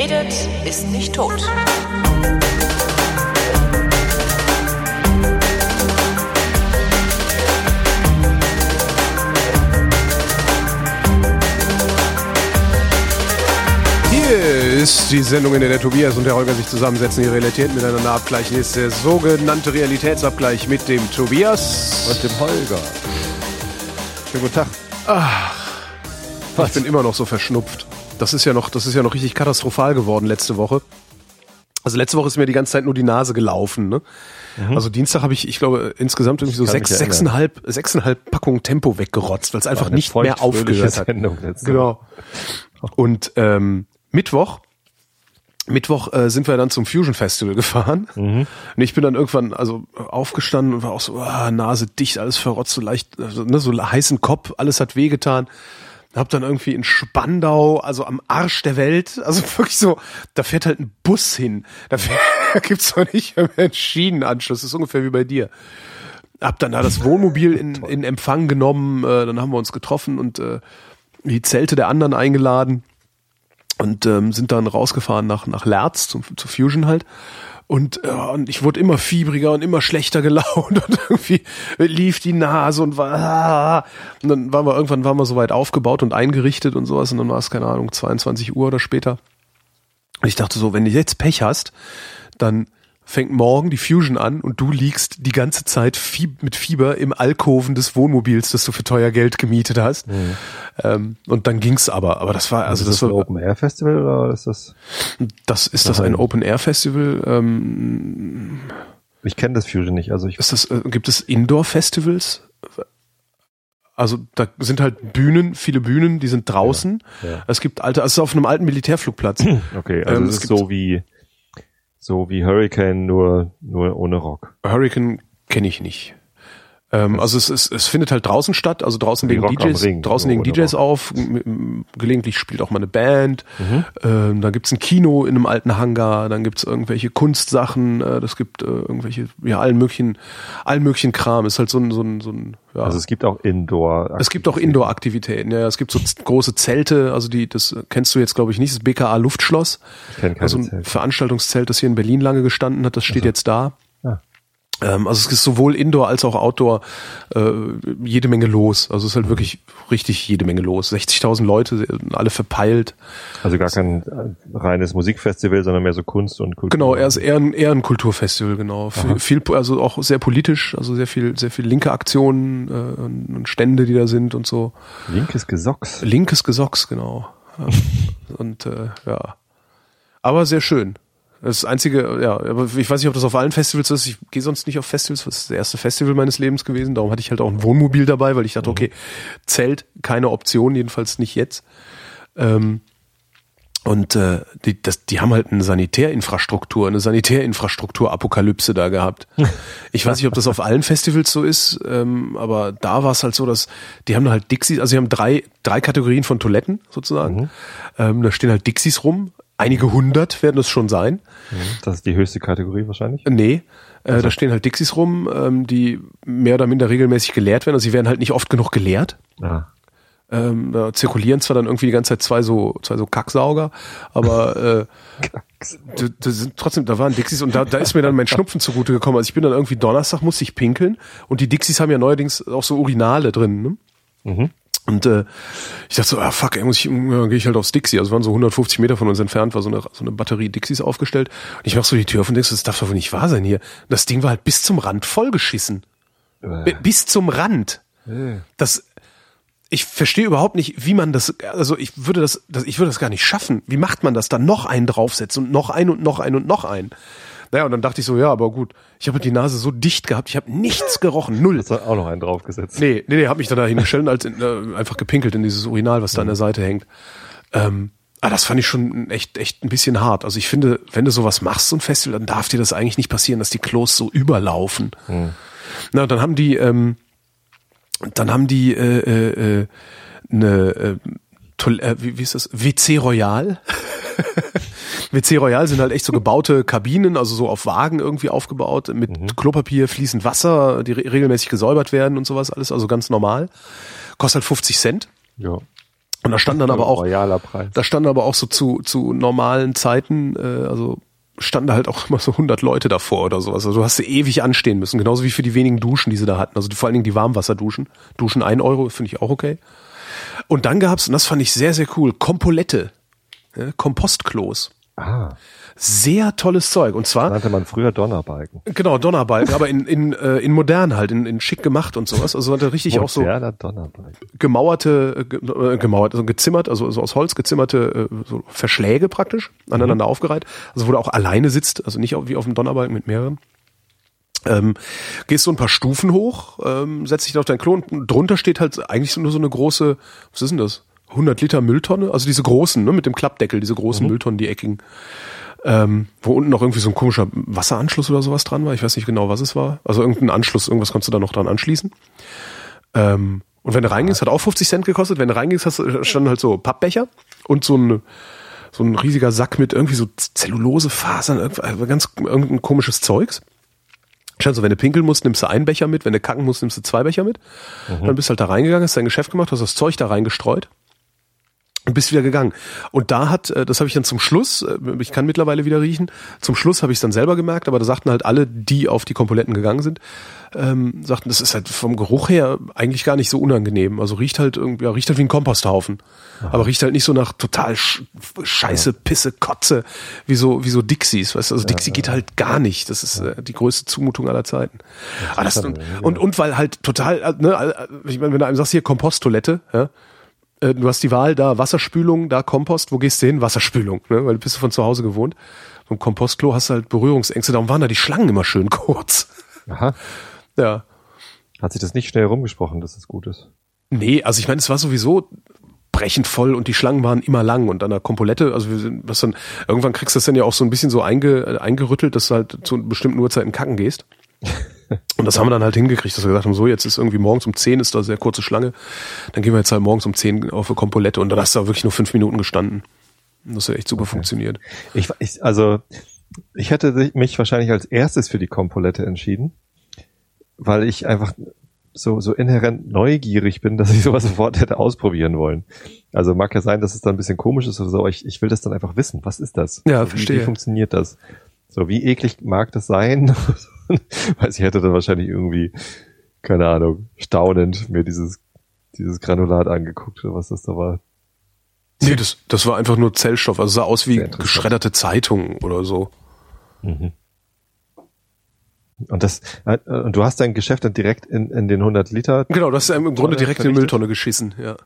redet, ist nicht tot. Hier ist die Sendung, in der der Tobias und der Holger sich zusammensetzen, die Realität miteinander abgleichen. Hier ist der sogenannte Realitätsabgleich mit dem Tobias. Und dem Holger. Schönen guten Tag. Ich bin immer noch so verschnupft. Das ist ja noch, das ist ja noch richtig katastrophal geworden letzte Woche. Also letzte Woche ist mir die ganze Zeit nur die Nase gelaufen. Ne? Also Dienstag habe ich, ich glaube, insgesamt irgendwie so Mhm. sechs, sechseinhalb, sechseinhalb Packungen Tempo weggerotzt, weil es einfach nicht mehr aufgehört hat. Sendung Genau. Und ähm, Mittwoch, Mittwoch äh, sind wir dann zum Fusion Festival gefahren. Und ich bin dann irgendwann also aufgestanden und war auch so, ah, Nase dicht, alles verrotzt, so leicht, also, ne, so heißen Kopf, alles hat wehgetan. Hab dann irgendwie in Spandau, also am Arsch der Welt, also wirklich so, da fährt halt ein Bus hin. Da, fährt, da gibt's doch nicht mehr einen Schienenanschluss. Das ist ungefähr wie bei dir. Hab dann da das Wohnmobil in, in Empfang genommen, äh, dann haben wir uns getroffen und äh, die Zelte der anderen eingeladen und ähm, sind dann rausgefahren nach nach Lerz zum zu Fusion halt und, äh, und ich wurde immer fiebriger und immer schlechter gelaunt. Und irgendwie lief die Nase und war ah. und dann waren wir irgendwann waren wir soweit aufgebaut und eingerichtet und sowas. Und dann war es keine Ahnung 22 Uhr oder später. Und ich dachte so wenn du jetzt Pech hast dann fängt morgen die Fusion an und du liegst die ganze Zeit Fie mit Fieber im Alkoven des Wohnmobils, das du für teuer Geld gemietet hast. Ähm, und dann ging's aber. Aber das war, also ist das das ein war, Open Air Festival oder ist das? das ist das ein Open Air Festival? Ähm, Ich kenne das Fusion nicht. Also ich ist das, äh, gibt es Indoor Festivals? Also da sind halt Bühnen, viele Bühnen, die sind draußen. ja. Es gibt alte, also es ist auf einem alten Militärflugplatz. okay, also Ähm, es ist so wie so wie Hurricane nur nur ohne Rock. Hurricane kenne ich nicht. Ähm, also es, es, es findet halt draußen statt, also draußen legen DJs, Ring, draußen legen DJs auf, gelegentlich spielt auch mal eine Band, Mhm. ähm, dann gibt's ein Kino in einem alten Hangar, dann gibt's irgendwelche Kunstsachen, äh, das gibt äh, irgendwelche, ja, allen möglichen, allen möglichen Kram, ist halt so ein, so ein, so ein ja. Also es gibt auch Indoor. es gibt auch Indoor-Aktivitäten, ja, es gibt so große Zelte, also die, das kennst du jetzt glaube ich nicht, das BKA Luftschloss, Ich kenn keine also ein Zelte. Veranstaltungszelt, das hier in Berlin lange gestanden hat, das steht jetzt da. Ähm, also es ist sowohl Indoor als auch Outdoor äh, jede Menge los. Also es ist halt wirklich richtig jede Menge los. 60.000 Leute, alle verpeilt. Also gar kein äh, reines Musikfestival, sondern mehr so Kunst und Kultur. Genau, er ist eher ein, eher ein Kulturfestival, genau. Viel, viel, also auch sehr politisch, also sehr viel, sehr viel linke Aktionen äh, und Stände, die da sind und so. Linkes Gesocks. Linkes Gesocks, genau. Und äh, ja. Aber sehr schön. Das einzige, ja, aber ich weiß nicht, ob das auf allen Festivals so ist. Ich gehe sonst nicht auf Festivals. Das ist das erste Festival meines Lebens gewesen. Darum hatte ich halt auch ein Wohnmobil dabei, weil ich dachte, okay, Zelt, keine Option, jedenfalls nicht jetzt. Ähm, und äh, die, das, die haben halt eine Sanitärinfrastruktur, eine Sanitärinfrastruktur-Apokalypse da gehabt. Ich weiß nicht, ob das auf allen Festivals so ist, ähm, aber da war es halt so, dass die haben halt Dixies, also sie haben drei, drei Kategorien von Toiletten sozusagen. Ähm, da stehen halt Dixies rum. Einige hundert werden es schon sein. Das ist die höchste Kategorie wahrscheinlich. Nee, äh, da stehen halt Dixies rum, ähm, die mehr oder minder regelmäßig geleert werden. Also sie werden halt nicht oft genug geleert. Ah. Ähm, da zirkulieren zwar dann irgendwie die ganze Zeit zwei so, zwei so Kacksauger, aber äh, da, da sind trotzdem, da waren Dixies und da, da ist mir dann mein Schnupfen zugute gekommen. Also ich bin dann irgendwie Donnerstag musste ich pinkeln und die Dixies haben ja neuerdings auch so Urinale drin. Ne? Mhm. Und äh, ich dachte so, ah fuck, ey, muss ich, ja, gehe ich halt aufs Dixie. Also waren so 150 Meter von uns entfernt, war so eine, so eine Batterie Dixies aufgestellt. Und ich mach so die Tür auf und denkst, das darf doch wohl nicht wahr sein hier. Das Ding war halt bis zum Rand vollgeschissen. B- Bis zum Rand. Das, ich verstehe überhaupt nicht, wie man das, also ich würde das, das, ich würde das gar nicht schaffen. Wie macht man das dann noch einen draufsetzen und noch einen und noch einen und noch einen? Naja, und dann dachte ich so, ja, aber gut, ich habe die Nase so dicht gehabt, ich habe nichts gerochen, null. Hast du auch noch einen draufgesetzt? Nee, nee, nee, hab mich dann da hingestellt und als, äh, einfach gepinkelt in dieses Urinal, was da an der Seite hängt. Ähm, ah, das fand ich schon echt, echt ein bisschen hart. Also ich finde, wenn du sowas machst, so ein Festival, dann darf dir das eigentlich nicht passieren, dass die Klos so überlaufen. Na, dann haben die, ähm, dann haben die äh, äh, äh, eine äh, Toil äh, wie, wie ist das? WC Royal. WC Royal sind halt echt so gebaute Kabinen, also so auf Wagen irgendwie aufgebaut, mit Klopapier, fließend Wasser, die re regelmäßig gesäubert werden und sowas alles, also ganz normal. Kostet halt 50 Cent. Ja. Und da stand dann aber auch, da standen aber auch so zu, zu normalen Zeiten, äh, also standen da halt auch immer so 100 Leute davor oder sowas. Also du hast ewig anstehen müssen, genauso wie für die wenigen Duschen, die sie da hatten. Also die, vor allen Dingen die Warmwasserduschen. Duschen ein Euro, finde ich auch okay. Und dann gab's, und das fand ich sehr, sehr cool, Kompolette. Ja, Kompostklos. Ah, Sehr tolles Zeug. Und zwar, nannte man früher Donnerbalken. genau, Donnerbalken, aber in, in, äh, in modern halt, in, in schick gemacht und sowas. Also hatte richtig auch so Donnerbalken. gemauerte, äh, äh, gemauert, also gezimmert, also so aus Holz gezimmerte äh, so Verschläge praktisch, aneinander aufgereiht. Also wo du auch alleine sitzt, also nicht wie auf dem Donnerbalken mit mehreren. Ähm, gehst so ein paar Stufen hoch, ähm, setzt dich da auf dein Klo und drunter steht halt eigentlich nur so eine große, was ist denn das? 100 Liter Mülltonne, also diese großen, ne, mit dem Klappdeckel, diese großen Mülltonnen, die eckigen, ähm, wo unten noch irgendwie so ein komischer Wasseranschluss oder sowas dran war. Ich weiß nicht genau, was es war. Also irgendein Anschluss, irgendwas konntest du da noch dran anschließen. Ähm, und wenn du reingehst, hat auch 50 Cent gekostet. Wenn du reingehst, hast, du- standen halt so Pappbecher und so ein, so ein riesiger Sack mit irgendwie so Zellulosefasern, also ganz irgendein komisches Zeugs. Stand so, wenn du pinkeln musst, nimmst du einen Becher mit, wenn du kacken musst, nimmst du zwei Becher mit. Dann bist du halt da reingegangen, hast dein Geschäft gemacht, hast das Zeug da reingestreut und bist wieder gegangen. Und da hat, äh, das habe ich dann zum Schluss, äh, ich kann mittlerweile wieder riechen, zum Schluss habe ich es dann selber gemerkt, aber da sagten halt alle, die auf die Kompoletten gegangen sind, ähm, sagten, das ist halt vom Geruch her eigentlich gar nicht so unangenehm. Also riecht halt irgendwie, ja, riecht halt wie ein Komposthaufen. Aber riecht halt nicht so nach total sch Scheiße, Pisse, Kotze, wie so, wie so Dixies, weißt du? Also Dixie geht halt gar nicht. Das ist äh, die größte Zumutung aller Zeiten. Ah, das, und, und, und weil halt total, äh, ne, ich meine, wenn du einem sagst, hier Komposttoilette, ja, äh, du hast die Wahl, da Wasserspülung, da Kompost, wo gehst du hin? Wasserspülung, ne? weil du bist von zu Hause gewohnt. Vom Kompostklo hast du halt Berührungsängste, darum waren da die Schlangen immer schön kurz. Aha. Ja. Hat sich das nicht schnell rumgesprochen, dass es gut ist? Nee, also ich meine, es war sowieso brechend voll und die Schlangen waren immer lang und an der Kompolette, also wir sind, was dann, irgendwann kriegst du das dann ja auch so ein bisschen so einge, äh, eingerüttelt, dass du halt zu bestimmten Uhrzeiten kacken gehst. Und das haben wir dann halt hingekriegt, dass wir gesagt haben, so jetzt ist irgendwie morgens um 10 ist da sehr kurze Schlange, dann gehen wir jetzt halt morgens um 10 auf eine Kompolette und dann hast du da wirklich nur fünf Minuten gestanden. Und das hat echt super funktioniert. Ich, ich, also, ich hätte mich wahrscheinlich als erstes für die Kompolette entschieden, weil ich einfach so, so inhärent neugierig bin, dass ich sowas sofort hätte ausprobieren wollen. Also mag ja sein, dass es dann ein bisschen komisch ist oder so, aber ich, ich will das dann einfach wissen. Was ist das? Ja, wie, verstehe. Wie funktioniert das? So, wie eklig mag das sein? Weiß ich hätte dann wahrscheinlich irgendwie, keine Ahnung, staunend mir dieses, dieses Granulat angeguckt, oder was das da war. Nee, das, das war einfach nur Zellstoff, also sah aus wie geschredderte Zeitung oder so. Mhm. Und das, äh, und du hast dein Geschäft dann direkt in, in den 100 Liter. Genau, das ist ja im Grunde direkt in die? Mülltonne geschissen, ja.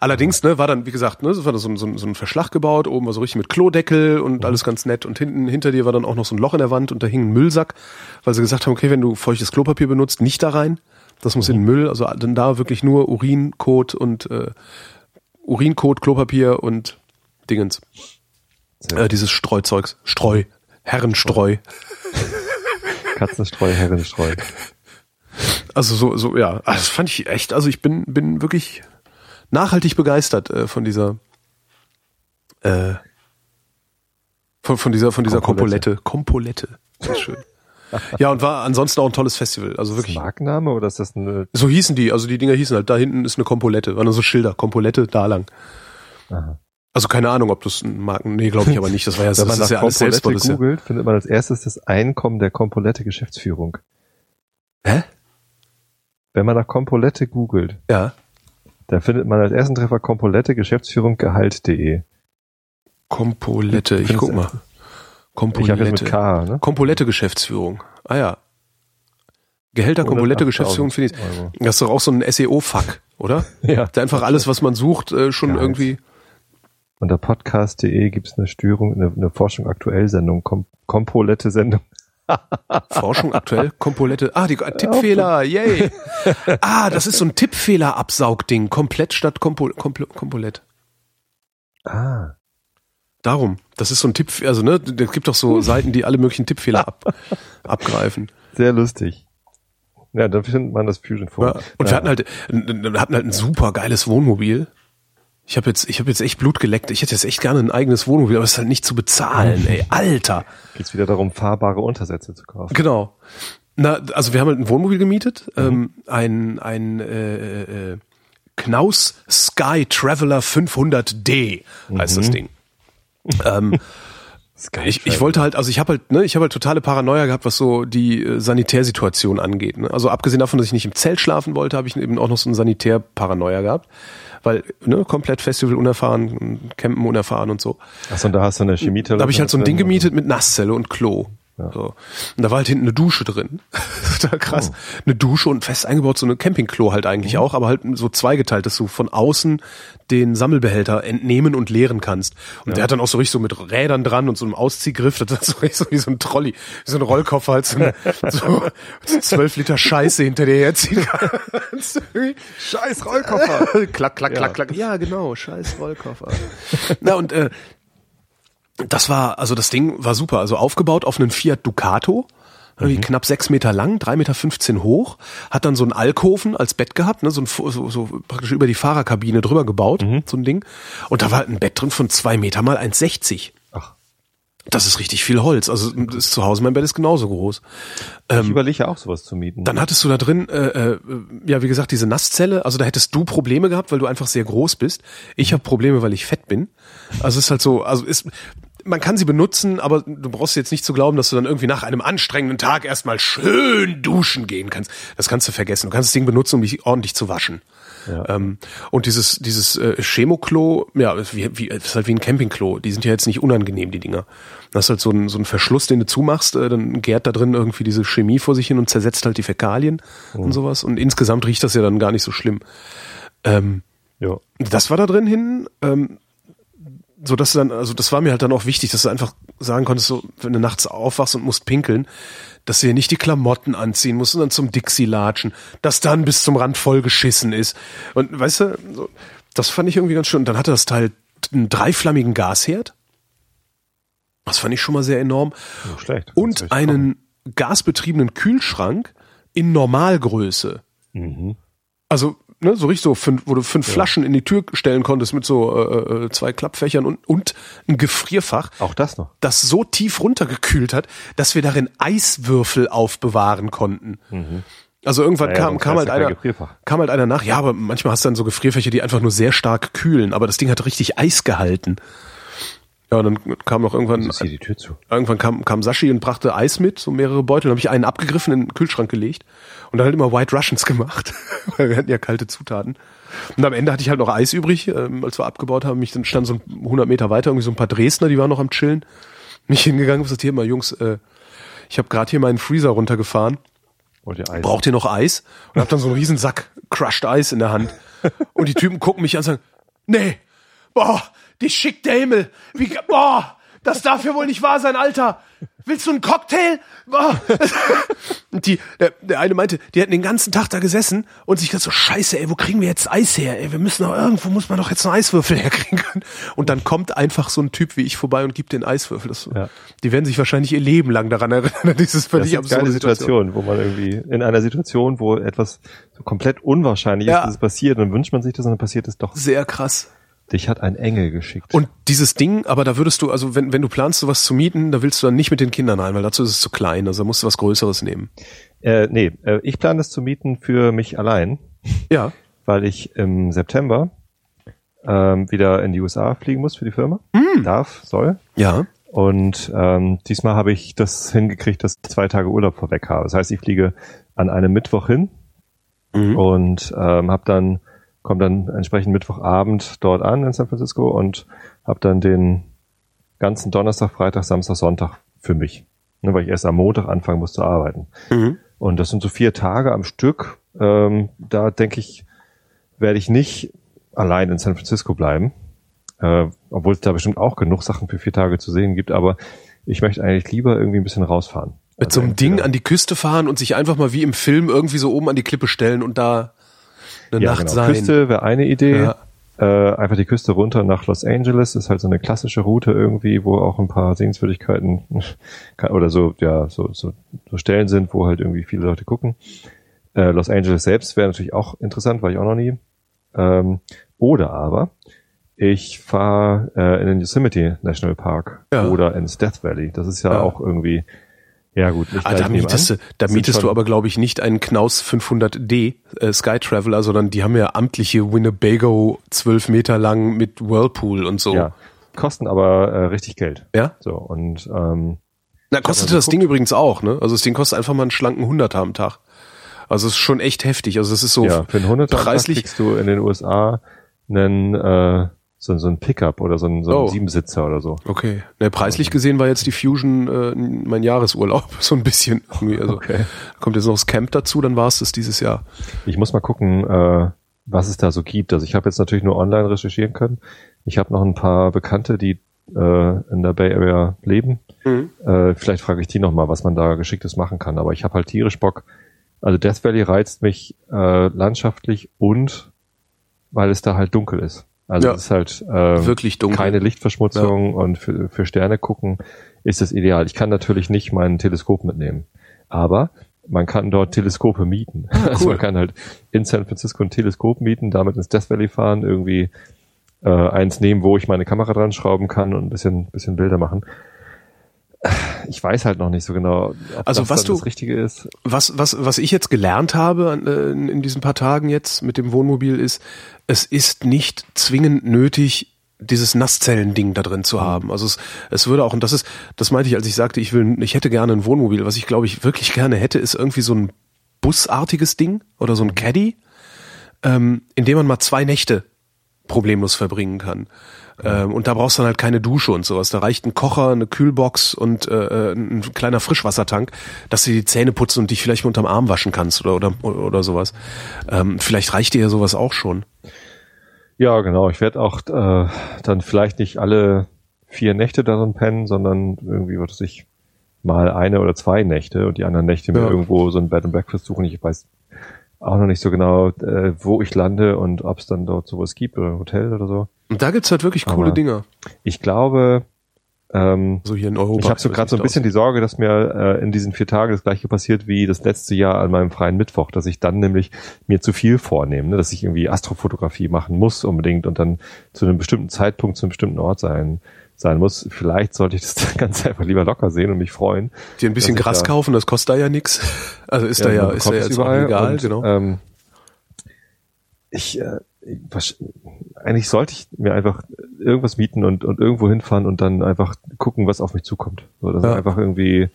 Allerdings, ne, war dann, wie gesagt, ne, war da so, ein- so, so ein Verschlag gebaut, oben war so richtig mit Klodeckel und alles ganz nett. Und hinten, hinter dir war dann auch noch so ein Loch in der Wand und da hing ein Müllsack, weil sie gesagt haben, okay, wenn du feuchtes Klopapier benutzt, nicht da rein, das muss in den Müll, also dann da wirklich nur Urin, Kot und, äh, Urinkot, Klopapier und Dingens, Sehr äh, dieses Streuzeugs, Streu, Herrenstreu. Katzenstreu, Herrenstreu. Also so, so, ja, also das fand ich echt, also ich bin, bin wirklich nachhaltig begeistert äh, von dieser, äh, von, von dieser, von dieser Kompolette. Kompolette. Das ist schön. ja, und war ansonsten auch ein tolles Festival. Also Ist das wirklich. Markenname oder ist das eine? So hießen die, also die Dinger hießen halt, da hinten ist eine Kompolette, waren nur so Schilder, Kompolette, da lang. Aha. Also keine Ahnung, ob das ein Marken, nee, glaube ich aber nicht, das war ja, das Wenn man ist ja nach alles selbst, Kompolette das ja. googelt, findet man als erstes das Einkommen der Kompolette Geschäftsführung. Hä? Wenn man nach Kompolette googelt, Ja. Dann findet man als ersten Treffer Kompolette Geschäftsführung Gehalt.de. Kompolette, ich Findest guck mal. Ich habe jetzt Kompolette. mit K, ne? Kompolette Geschäftsführung. Ah ja. Gehälter, Kompolette 108.000 Geschäftsführung finde ich. Euro. Das ist doch auch so ein SEO-Fuck, oder? Ja. Da einfach alles, was man sucht, äh, schon Gehalt. irgendwie. Unter podcast.de gibt es eine Störung, eine, eine Forschung aktuell Sendung, Kom Kompolette Sendung. Forschung aktuell, Kompolette. Ah, die äh, Tippfehler, yay. Ah, das ist so ein Tippfehler-Absaugding. Komplett statt Kompo, Kompl Kompolett. Ah. Darum. Das ist so ein Tipp, also ne, es gibt doch so Seiten, die alle möglichen Tippfehler ab, abgreifen. Sehr lustig. Ja, dann findet man das Fusion vor. Ja. Und wir hatten halt, wir hatten halt ein super geiles Wohnmobil. Ich habe jetzt, ich habe jetzt echt Blut geleckt. Ich hätte jetzt echt gerne ein eigenes Wohnmobil, aber es ist halt nicht zu bezahlen, ey, Alter. Geht's wieder darum, fahrbare Untersätze zu kaufen. Genau. Na, also wir haben halt ein Wohnmobil gemietet, ähm, ein, ein äh, äh, Knaus Sky Traveler 500D heißt das Ding. Ähm, ich, ich wollte halt, also ich habe halt, ne, ich habe halt totale Paranoia gehabt, was so die äh, Sanitärsituation angeht. Ne? Also abgesehen davon, dass ich nicht im Zelt schlafen wollte, habe ich eben auch noch so eine Sanitärparanoia gehabt, weil ne, komplett Festival unerfahren, Campen unerfahren und so. Achso, und da hast du eine Chemietoilette. Da habe ich halt so ein Ding gemietet mit Nasszelle und Klo. So. Und da war halt hinten eine Dusche drin. Total krass. Eine Dusche und fest eingebaut, so eine Campingklo halt eigentlich auch, aber halt so zweigeteilt, dass du von außen den Sammelbehälter entnehmen und leeren kannst. Und der hat dann auch so richtig so mit Rädern dran und so einem Ausziehgriff, das ist so richtig so wie so ein Trolley, wie so ein Rollkoffer, halt so, ein- so zwölf Liter Scheiße hinter dir herziehen kannst. Scheiß Rollkoffer. klack, klack, klack, klack. Ja, genau, scheiß Rollkoffer. Na und äh, das war, also das Ding war super. Also aufgebaut auf einen Fiat Ducato, irgendwie knapp sechs Meter lang, drei Meter fünfzehn hoch, hat dann so einen Alkoven als Bett gehabt, ne, so, ein, so, so praktisch über die Fahrerkabine drüber gebaut, so ein Ding. Und da war halt ein Bett drin von zwei Meter mal 1,60. Ach, Das ist richtig viel Holz. Also das ist zu Hause, mein Bett ist genauso groß. ich überlege ja auch sowas zu mieten. Dann hattest du da drin, äh, äh, ja, wie gesagt, diese Nasszelle. Also da hättest du Probleme gehabt, weil du einfach sehr groß bist. Ich habe Probleme, weil ich fett bin. Also es ist halt so, also ist, man kann sie benutzen, aber du brauchst jetzt nicht zu glauben, dass du dann irgendwie nach einem anstrengenden Tag erstmal schön duschen gehen kannst. Das kannst du vergessen. Du kannst das Ding benutzen, um dich ordentlich zu waschen. Ähm, und dieses dieses äh, Chemoklo, ja, wie, wie, ist halt wie ein Campingklo. Die sind ja jetzt nicht unangenehm, die Dinger. Das ist halt so ein, so ein Verschluss, den du zumachst, äh, dann gärt da drin irgendwie diese Chemie vor sich hin und zersetzt halt die Fäkalien und sowas. Und insgesamt riecht das ja dann gar nicht so schlimm. Ähm, ja. das war da drin hin, ähm, so dass du dann, also das war mir halt dann auch wichtig, dass du einfach sagen konntest, so, wenn du nachts aufwachst und musst pinkeln, dass du dir nicht die Klamotten anziehen musst und dann zum Dixie latschen, dass dann bis zum Rand voll geschissen ist. Und weißt du, so, das fand ich irgendwie ganz schön. Und dann hatte das Teil einen dreiflammigen Gasherd. Das fand ich schon mal sehr enorm. Schlecht. Und einen gasbetriebenen Kühlschrank in Normalgröße. Mhm. Also, ne, so richtig so, fünf, wo du fünf Flaschen in die Tür stellen konntest mit so äh, äh, zwei Klappfächern und, und ein Gefrierfach, Auch das noch. das so tief runtergekühlt hat, dass wir darin Eiswürfel aufbewahren konnten. Also irgendwann kam, sonst kam wär's halt ja einer, kam halt einer nach. Ja, aber manchmal hast du dann so Gefrierfächer, die einfach nur sehr stark kühlen, aber das Ding hat richtig Eis gehalten. Ja, und dann kam noch irgendwann Ist hier die Tür zu. Irgendwann kam, kam Sashi und brachte Eis mit, so mehrere Beutel. Dann habe ich einen abgegriffen, in den Kühlschrank gelegt und dann halt immer White Russians gemacht, weil wir hatten ja kalte Zutaten. Und am Ende hatte ich halt noch Eis übrig, ähm, als wir abgebaut haben. Mich dann stand so 100 Meter weiter irgendwie so ein paar Dresdner, die waren noch am Chillen. Mich hingegangen und gesagt, hier mal Jungs, äh, ich habe gerade hier meinen Freezer runtergefahren. Wollt ihr Eis? Braucht ihr noch Eis? Und hab dann so einen riesen Sack Crushed Eis in der Hand. Und die Typen gucken mich an und sagen, nee, boah, die schickt der Himmel. Wie, boah, das darf ja wohl nicht wahr sein, Alter. Willst du einen Cocktail? Boah. Und die, der, der eine meinte, die hätten den ganzen Tag da gesessen und sich gedacht so, scheiße, ey, wo kriegen wir jetzt Eis her? Ey, wir müssen doch, irgendwo muss man doch jetzt einen Eiswürfel herkriegen können. Und dann kommt einfach so ein Typ wie ich vorbei und gibt den Eiswürfel. Das, Ja. Die werden sich wahrscheinlich ihr Leben lang daran erinnern, dieses Das völlig ist eine geile absurde Situation. Situation, wo man irgendwie in einer Situation, wo etwas so komplett unwahrscheinlich Ja. ist, dass es passiert, dann wünscht man sich das und dann passiert es doch. Sehr krass. Dich hat ein Engel geschickt. Und dieses Ding, aber da würdest du, also wenn, wenn du planst, sowas zu mieten, da willst du dann nicht mit den Kindern rein, weil dazu ist es zu klein. Also da musst du was Größeres nehmen. äh, nee, äh, ich plane das zu mieten für mich allein, Ja. weil ich im September ähm, wieder in die USA fliegen muss für die Firma. Darf, soll. Ja. Und ähm, diesmal habe ich das hingekriegt, dass ich zwei Tage Urlaub vorweg habe. Das heißt, ich fliege an einem Mittwoch hin und ähm, habe dann komme dann entsprechend Mittwochabend dort an in San Francisco und habe dann den ganzen Donnerstag, Freitag, Samstag, Sonntag für mich, ne, weil ich erst am Montag anfangen muss zu arbeiten. Und das sind so vier Tage am Stück. Ähm, da denke ich, werde ich nicht allein in San Francisco bleiben, äh, obwohl es da bestimmt auch genug Sachen für vier Tage zu sehen gibt. Aber ich möchte eigentlich lieber irgendwie ein bisschen rausfahren. Mit Also so einem Ding entweder- an die Küste fahren und sich einfach mal wie im Film irgendwie so oben an die Klippe stellen und da eine ja, Nacht genau. sein. Küste wäre eine Idee. Ja. Äh, einfach die Küste runter nach Los Angeles ist halt so eine klassische Route irgendwie, wo auch ein paar Sehenswürdigkeiten oder so, ja, so, so, so Stellen sind, wo halt irgendwie viele Leute gucken. Äh, Los Angeles selbst wäre natürlich auch interessant, war ich auch noch nie. Ähm, oder aber ich fahre äh, in den Yosemite National Park Ja. oder ins Death Valley. Das ist ja, Ja. auch irgendwie Ja gut, Ah, da mietest, da mietest du aber, glaube ich, nicht einen Knaus 500D äh, Sky Traveler, sondern die haben ja amtliche Winnebago 12 Meter lang mit Whirlpool und so. Ja, kosten aber äh, richtig Geld. Ja? So, und ähm, Na, kostet mal das. Ding übrigens auch, ne? Also das Ding kostet einfach mal einen schlanken Hunderter am Tag. Also es ist schon echt heftig. Also es ist so ja, für einen 100 preislich. kriegst du in den USA einen, äh, so, so ein Pickup oder so ein, so ein Oh. Siebensitzer oder so. Okay. Ne, preislich gesehen war jetzt die Fusion äh, mein Jahresurlaub so ein bisschen. Irgendwie. Also Okay. kommt jetzt noch das Camp dazu, dann war es das dieses Jahr. Ich muss mal gucken, äh, was es da so gibt. Also ich habe jetzt natürlich nur online recherchieren können. Ich habe noch ein paar Bekannte, die äh, in der Bay Area leben. Äh, vielleicht frage ich die noch mal, was man da geschicktes machen kann. Aber ich habe halt tierisch Bock. Also Death Valley reizt mich äh, landschaftlich und weil es da halt dunkel ist. Also Ja. es ist halt ähm, Wirklich dunkel. keine Lichtverschmutzung und für, für Sterne gucken ist das ideal. Ich kann natürlich nicht mein Teleskop mitnehmen, aber man kann dort Teleskope mieten. Also Ah, cool. man kann halt in San Francisco ein Teleskop mieten, damit ins Death Valley fahren, irgendwie äh, eins nehmen, wo ich meine Kamera dran schrauben kann und ein bisschen, bisschen Bilder machen. Ich weiß halt noch nicht so genau, ob Also das was du- das Richtige ist. Was, was, was ich jetzt gelernt habe äh, in, in diesen paar Tagen jetzt mit dem Wohnmobil ist, es ist nicht zwingend nötig, dieses Nasszellen-Ding da drin zu haben. Also es, es würde auch, und das ist, das meinte ich, als ich sagte, ich will, ich hätte gerne ein Wohnmobil. Was ich glaube ich wirklich gerne hätte, ist irgendwie so ein busartiges Ding oder so ein Caddy, ähm, in dem man mal zwei Nächte problemlos verbringen kann. Ähm, und da brauchst du dann halt keine Dusche und sowas. Da reicht ein Kocher, eine Kühlbox und äh, ein kleiner Frischwassertank, dass du die Zähne putzen und dich vielleicht mal unterm Arm waschen kannst oder oder, oder sowas. Ähm, vielleicht reicht dir ja sowas auch schon. Ja, genau. Ich werde auch äh, dann vielleicht nicht alle vier Nächte darin pennen, sondern irgendwie, was weiß ich, mal eine oder zwei Nächte und die anderen Nächte mir Ja. irgendwo so ein Bed and Breakfast suchen. Ich weiß auch noch nicht so genau, äh, wo ich lande und ob es dann dort sowas gibt oder ein Hotel oder so. Und da gibt's halt wirklich coole Dinger. Ich glaube, ähm, So hier in Europa. ich habe so gerade so ein bisschen die Sorge, dass mir äh, in diesen vier Tagen das gleiche passiert wie das letzte Jahr an meinem freien Mittwoch, dass ich dann nämlich mir zu viel vornehme, ne? dass ich irgendwie Astrofotografie machen muss unbedingt und dann zu einem bestimmten Zeitpunkt zu einem bestimmten Ort sein sein muss. Vielleicht sollte ich das Ganze einfach lieber locker sehen und mich freuen. Dir ein bisschen Gras da- kaufen, das kostet da ja nix. Also ist da ja, ist da ja es jetzt auch egal, und, genau. Ähm, ich, äh, eigentlich sollte ich mir einfach irgendwas mieten und, und irgendwo hinfahren und dann einfach gucken, was auf mich zukommt. So, das Ja. ist einfach irgendwie.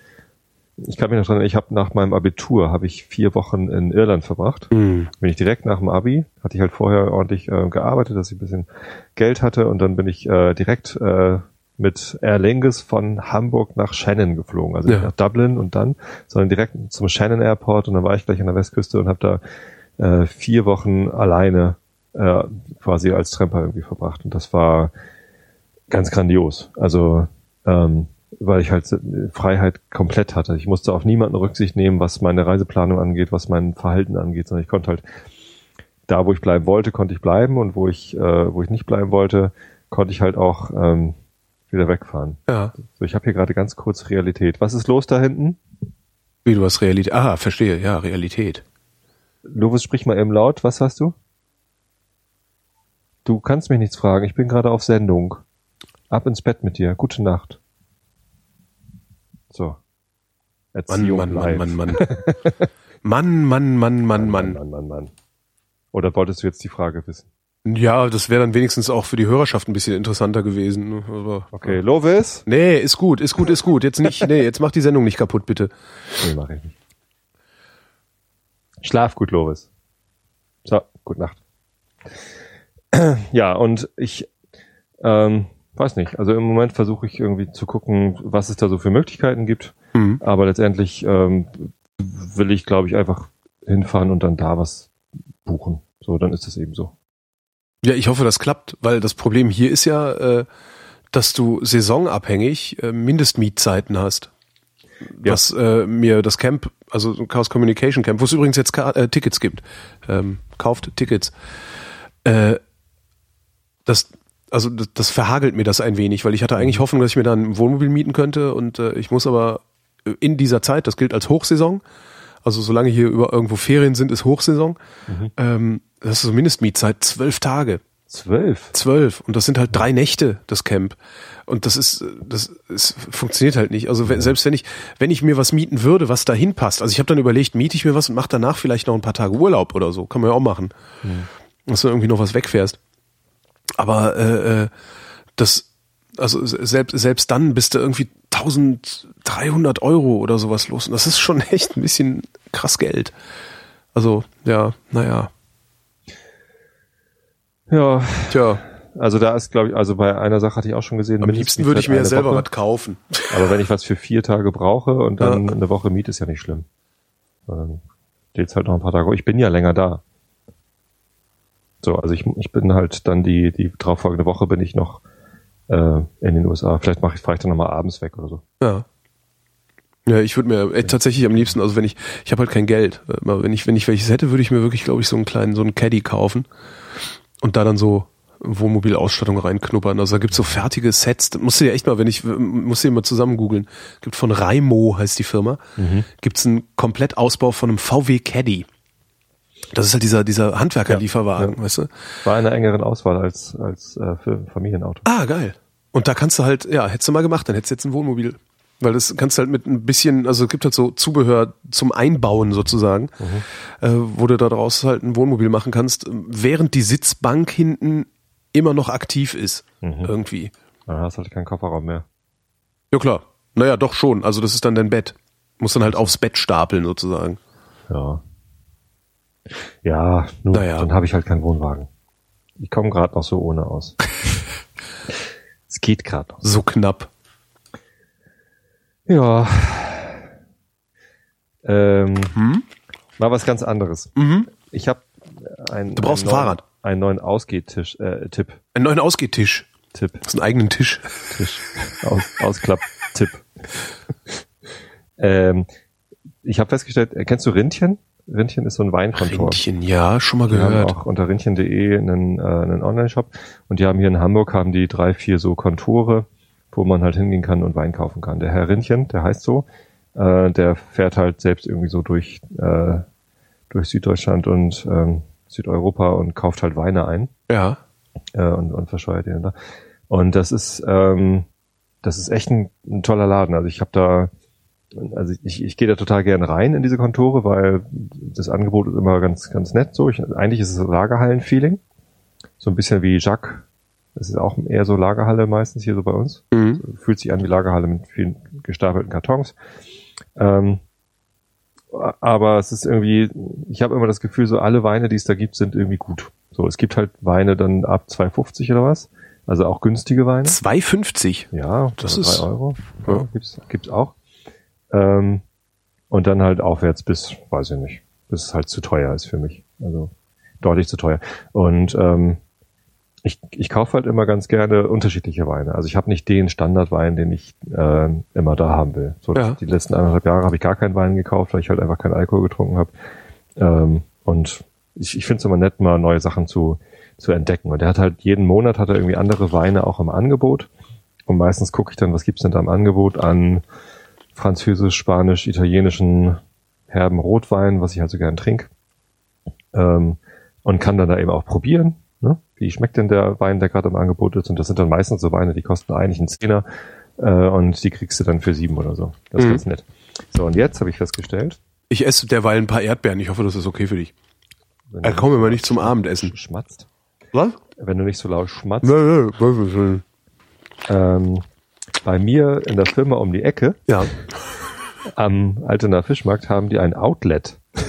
Ich kann mich noch dran, erinnern, ich habe nach meinem Abitur habe ich vier Wochen in Irland verbracht. Hm. Bin ich direkt nach dem Abi, hatte ich halt vorher ordentlich äh, gearbeitet, dass ich ein bisschen Geld hatte und dann bin ich äh, direkt äh, mit Aer Lingus von Hamburg nach Shannon geflogen, also Ja. nicht nach Dublin und dann, sondern direkt zum Shannon Airport und dann war ich gleich an der Westküste und habe da äh, vier Wochen alleine äh, quasi als Tramper irgendwie verbracht und das war ganz grandios. Also ähm, weil ich halt Freiheit komplett hatte. Ich musste auf niemanden Rücksicht nehmen, was meine Reiseplanung angeht, was mein Verhalten angeht, sondern ich konnte halt da, wo ich bleiben wollte, konnte ich bleiben und wo ich, äh, wo ich nicht bleiben wollte, konnte ich halt auch ähm, wieder wegfahren. Ja. So, ich habe hier gerade ganz kurz Realität. Was ist los da hinten? Wie du hast Realität. Ah, verstehe, ja, Realität. Lovis, sprich mal eben laut. Was hast du? Du kannst mich nichts fragen. Ich bin gerade auf Sendung. Ab ins Bett mit dir. Gute Nacht. So. Mann, Erziehung Mann, Mann, live. Mann, Mann. Mann, Mann, Mann, Mann, Mann. Mann, Mann, Mann. Oder wolltest du jetzt die Frage wissen? Ja, das wäre dann wenigstens auch für die Hörerschaft ein bisschen interessanter gewesen. Aber, Okay, Lovis? Nee, ist gut, ist gut, ist gut. Jetzt nicht, nee, jetzt mach die Sendung nicht kaputt, bitte. Nee, mache ich nicht. Schlaf gut, Lovis. So, gute Nacht. Ja, und ich ähm, weiß nicht. Also im Moment versuche ich irgendwie zu gucken, was es da so für Möglichkeiten gibt. Mhm. Aber letztendlich ähm, will ich, glaube ich, einfach hinfahren und dann da was buchen. So, dann ist es eben so. Ja, ich hoffe, das klappt, weil das Problem hier ist ja, äh, dass du saisonabhängig äh, Mindestmietzeiten hast. Ja. Was äh, mir das Camp, also Chaos Communication Camp, wo es übrigens jetzt Ka äh, Tickets gibt, ähm, kauft Tickets. Äh, das, also das, das verhagelt mir das ein wenig, weil ich hatte eigentlich Hoffnung, dass ich mir da ein Wohnmobil mieten könnte und äh, ich muss aber in dieser Zeit, das gilt als Hochsaison, also solange hier über irgendwo Ferien sind, ist Hochsaison, ähm, das ist so Mindestmietzeit zwölf Tage. Zwölf. Zwölf. Und das sind halt drei Nächte, das Camp. Und das ist, das ist, funktioniert halt nicht. Also wenn, selbst wenn ich, wenn ich mir was mieten würde, was dahin passt. Also ich habe dann überlegt, miete ich mir was und mache danach vielleicht noch ein paar Tage Urlaub oder so. Kann man ja auch machen. Mhm. Dass du irgendwie noch was wegfährst. Aber äh, äh das, also selbst, selbst dann bist du irgendwie 1300 Euro oder sowas los. Und das ist schon echt ein bisschen krass Geld. Also, ja, naja. Ja. Tja. Also da ist, glaube ich, also bei einer Sache hatte ich auch schon gesehen. Am liebsten würde ich mir ja selber Woche. was kaufen. Aber wenn ich was für vier Tage brauche und dann ja. eine Woche Miet, ist ja nicht schlimm. Dann steht's halt noch ein paar Tage. Ich bin ja länger da. So, also ich, ich bin halt dann die, die darauffolgende Woche bin ich noch äh, in den USA. Vielleicht mache ich, fahre ich dann nochmal abends weg oder so. Ja. Ja, ich würde mir äh, tatsächlich am liebsten, also wenn ich, ich habe halt kein Geld, aber wenn ich, wenn ich welches hätte, würde ich mir wirklich, glaube ich, so einen kleinen, so einen Caddy kaufen und da dann so Wohnmobilausstattung reinknuppern. Also da gibt's so fertige Sets. Das musst du dir echt mal, wenn ich, musst du dir mal zusammen googeln. Gibt von Raimo, heißt die Firma, mhm. gibt's einen Komplettausbau von einem VW Caddy. Das ist halt dieser, dieser Handwerkerlieferwagen, ja, weißt du? War eine engeren Auswahl als, als äh, für Familienauto. Ah, geil. Und da kannst du halt, ja, hättest du mal gemacht, dann hättest du jetzt ein Wohnmobil. Weil das kannst du halt mit ein bisschen, also es gibt halt so Zubehör zum Einbauen sozusagen, mhm. äh, wo du daraus halt ein Wohnmobil machen kannst, während die Sitzbank hinten immer noch aktiv ist. Mhm. Irgendwie. Dann hast du halt keinen Kofferraum mehr. Ja klar. Naja, doch schon. Also das ist dann dein Bett. Muss dann halt aufs Bett stapeln sozusagen. Ja. Ja, nur naja. dann habe ich halt keinen Wohnwagen. Ich komme gerade noch so ohne aus. es geht gerade noch. So knapp. Ja. Ähm, hm? Mal was ganz anderes. Mhm. Ich habe ein. Du brauchst ein neuen, Fahrrad. Einen neuen Ausgehtisch, äh, Tipp. Einen neuen Ausgehtisch. Tipp. Das ist ein eigenen Tisch. Tisch. Aus, Ausklapp-Tipp. ähm, ich habe festgestellt, äh, kennst du Rindchen? Rindchen ist so ein Weinkontor. Rindchen, ja, schon mal gehört. Die haben auch unter rindchen.de einen, äh, einen Online-Shop und die haben hier in Hamburg haben die drei, vier so Kontore, wo man halt hingehen kann und Wein kaufen kann. Der Herr Rindchen, der heißt so, äh, der fährt halt selbst irgendwie so durch, äh, durch Süddeutschland und ähm, Südeuropa und kauft halt Weine ein. Ja. Äh, und, und verscheuert dann da. Und das ist, ähm, das ist echt ein, ein toller Laden. Also ich habe da also ich, ich gehe da total gern rein in diese Kontore, weil das Angebot ist immer ganz, ganz nett so. Ich, eigentlich ist es Lagerhallen-Feeling. So ein bisschen wie Jacques. Das ist auch eher so Lagerhalle meistens hier so bei uns. Mhm. Fühlt sich an wie Lagerhalle mit vielen gestapelten Kartons. Ähm, aber es ist irgendwie, ich habe immer das Gefühl, so alle Weine, die es da gibt, sind irgendwie gut. So, es gibt halt Weine dann ab 2,50 oder was. Also auch günstige Weine. 2,50? Ja, das ist 3 Euro. Ja, gibt's, gibt's auch. Ähm, und dann halt aufwärts bis, weiß ich nicht, bis es halt zu teuer ist für mich. Also deutlich zu teuer. Und ähm, ich, ich kaufe halt immer ganz gerne unterschiedliche Weine. Also ich habe nicht den Standardwein, den ich äh, immer da haben will. So ja. die letzten anderthalb Jahre habe ich gar keinen Wein gekauft, weil ich halt einfach keinen Alkohol getrunken habe. Ähm, und ich, ich finde es immer nett, mal neue Sachen zu, zu entdecken. Und er hat halt jeden Monat hat er irgendwie andere Weine auch im Angebot. Und meistens gucke ich dann, was gibt's denn da im Angebot an französisch, spanisch, italienischen herben Rotwein, was ich halt so gern trinke. Ähm, und kann dann da eben auch probieren, ne? wie schmeckt denn der Wein, der gerade im Angebot ist. Und das sind dann meistens so Weine, die kosten eigentlich einen Zehner äh, und die kriegst du dann für sieben oder so. Das ist mhm. ganz nett. So, und jetzt habe ich festgestellt. Ich esse derweil ein paar Erdbeeren. Ich hoffe, das ist okay für dich. Er äh, kommen wir mal nicht zum Abendessen. Schmatzt. Was? Wenn du nicht so laut schmatzt. Nein, nein, ähm, bei mir in der Firma um die Ecke, ja. am Altener Fischmarkt, haben die ein Outlet.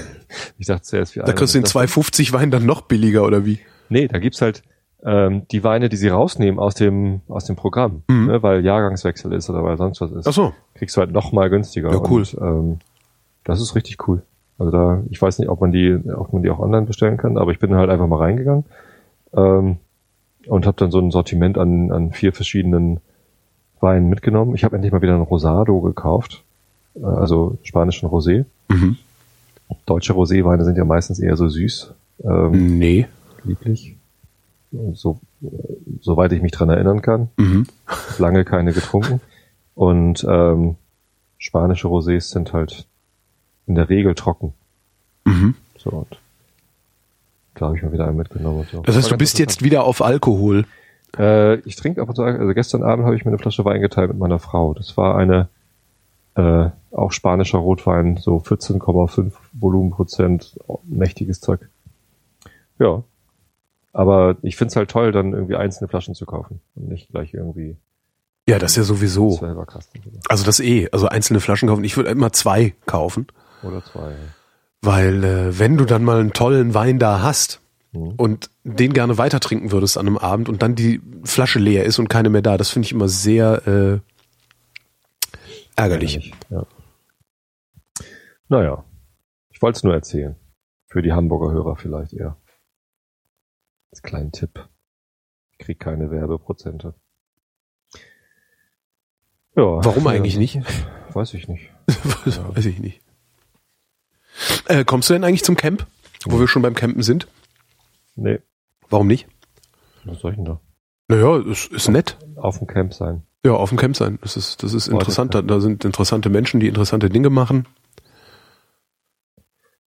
Ich dachte zuerst, wie Da kriegst du den 250 Wein dann noch billiger, oder wie? Nee, da gibt's halt ähm, die Weine, die sie rausnehmen aus dem aus dem Programm, mhm. ne, weil Jahrgangswechsel ist oder weil sonst was ist. Ach so. Kriegst du halt noch mal günstiger. Ja, cool. Und, ähm, das ist richtig cool. Also da, ich weiß nicht, ob man die, ob man die auch online bestellen kann, aber ich bin halt einfach mal reingegangen ähm, und habe dann so ein Sortiment an, an vier verschiedenen Wein mitgenommen. Ich habe endlich mal wieder einen Rosado gekauft, äh, also spanischen Rosé. Mhm. Deutsche Roséweine sind ja meistens eher so süß. Ähm, nee. Lieblich. So, soweit ich mich dran erinnern kann. Mhm. Lange keine getrunken. Und ähm, spanische Rosés sind halt in der Regel trocken. Mhm. So und da habe ich mir wieder einen mitgenommen. Und so. Das heißt, du bist jetzt wieder auf Alkohol. Äh, ich trinke ab und zu, also gestern Abend habe ich mir eine Flasche Wein geteilt mit meiner Frau. Das war eine äh, auch spanischer Rotwein, so 14,5 Volumenprozent, mächtiges Zeug. Ja. Aber ich find's halt toll, dann irgendwie einzelne Flaschen zu kaufen und nicht gleich irgendwie Ja, das ist ja sowieso. Also das eh. Also einzelne Flaschen kaufen. Ich würde immer zwei kaufen, oder zwei. weil äh, wenn du dann mal einen tollen Wein da hast Mhm. und den gerne weiter trinken würdest an einem Abend und dann die Flasche leer ist und keine mehr da, das finde ich immer sehr äh, ärgerlich. Ja. Naja, ich wollte es nur erzählen. Für die Hamburger Hörer vielleicht eher. Als kleinen Tipp. Ich krieg keine Werbeprozente. Ja. Warum eigentlich nicht? Weiß ich nicht. Das weiß ich nicht. Äh, kommst du denn eigentlich zum Camp, wo wir schon beim Campen sind? Nee, Warum nicht? was soll ich denn da? Naja, es ist nett. Auf dem Camp sein. Ja, auf dem Camp sein. Das ist, das ist interessant. Da, da sind interessante Menschen, die interessante Dinge machen.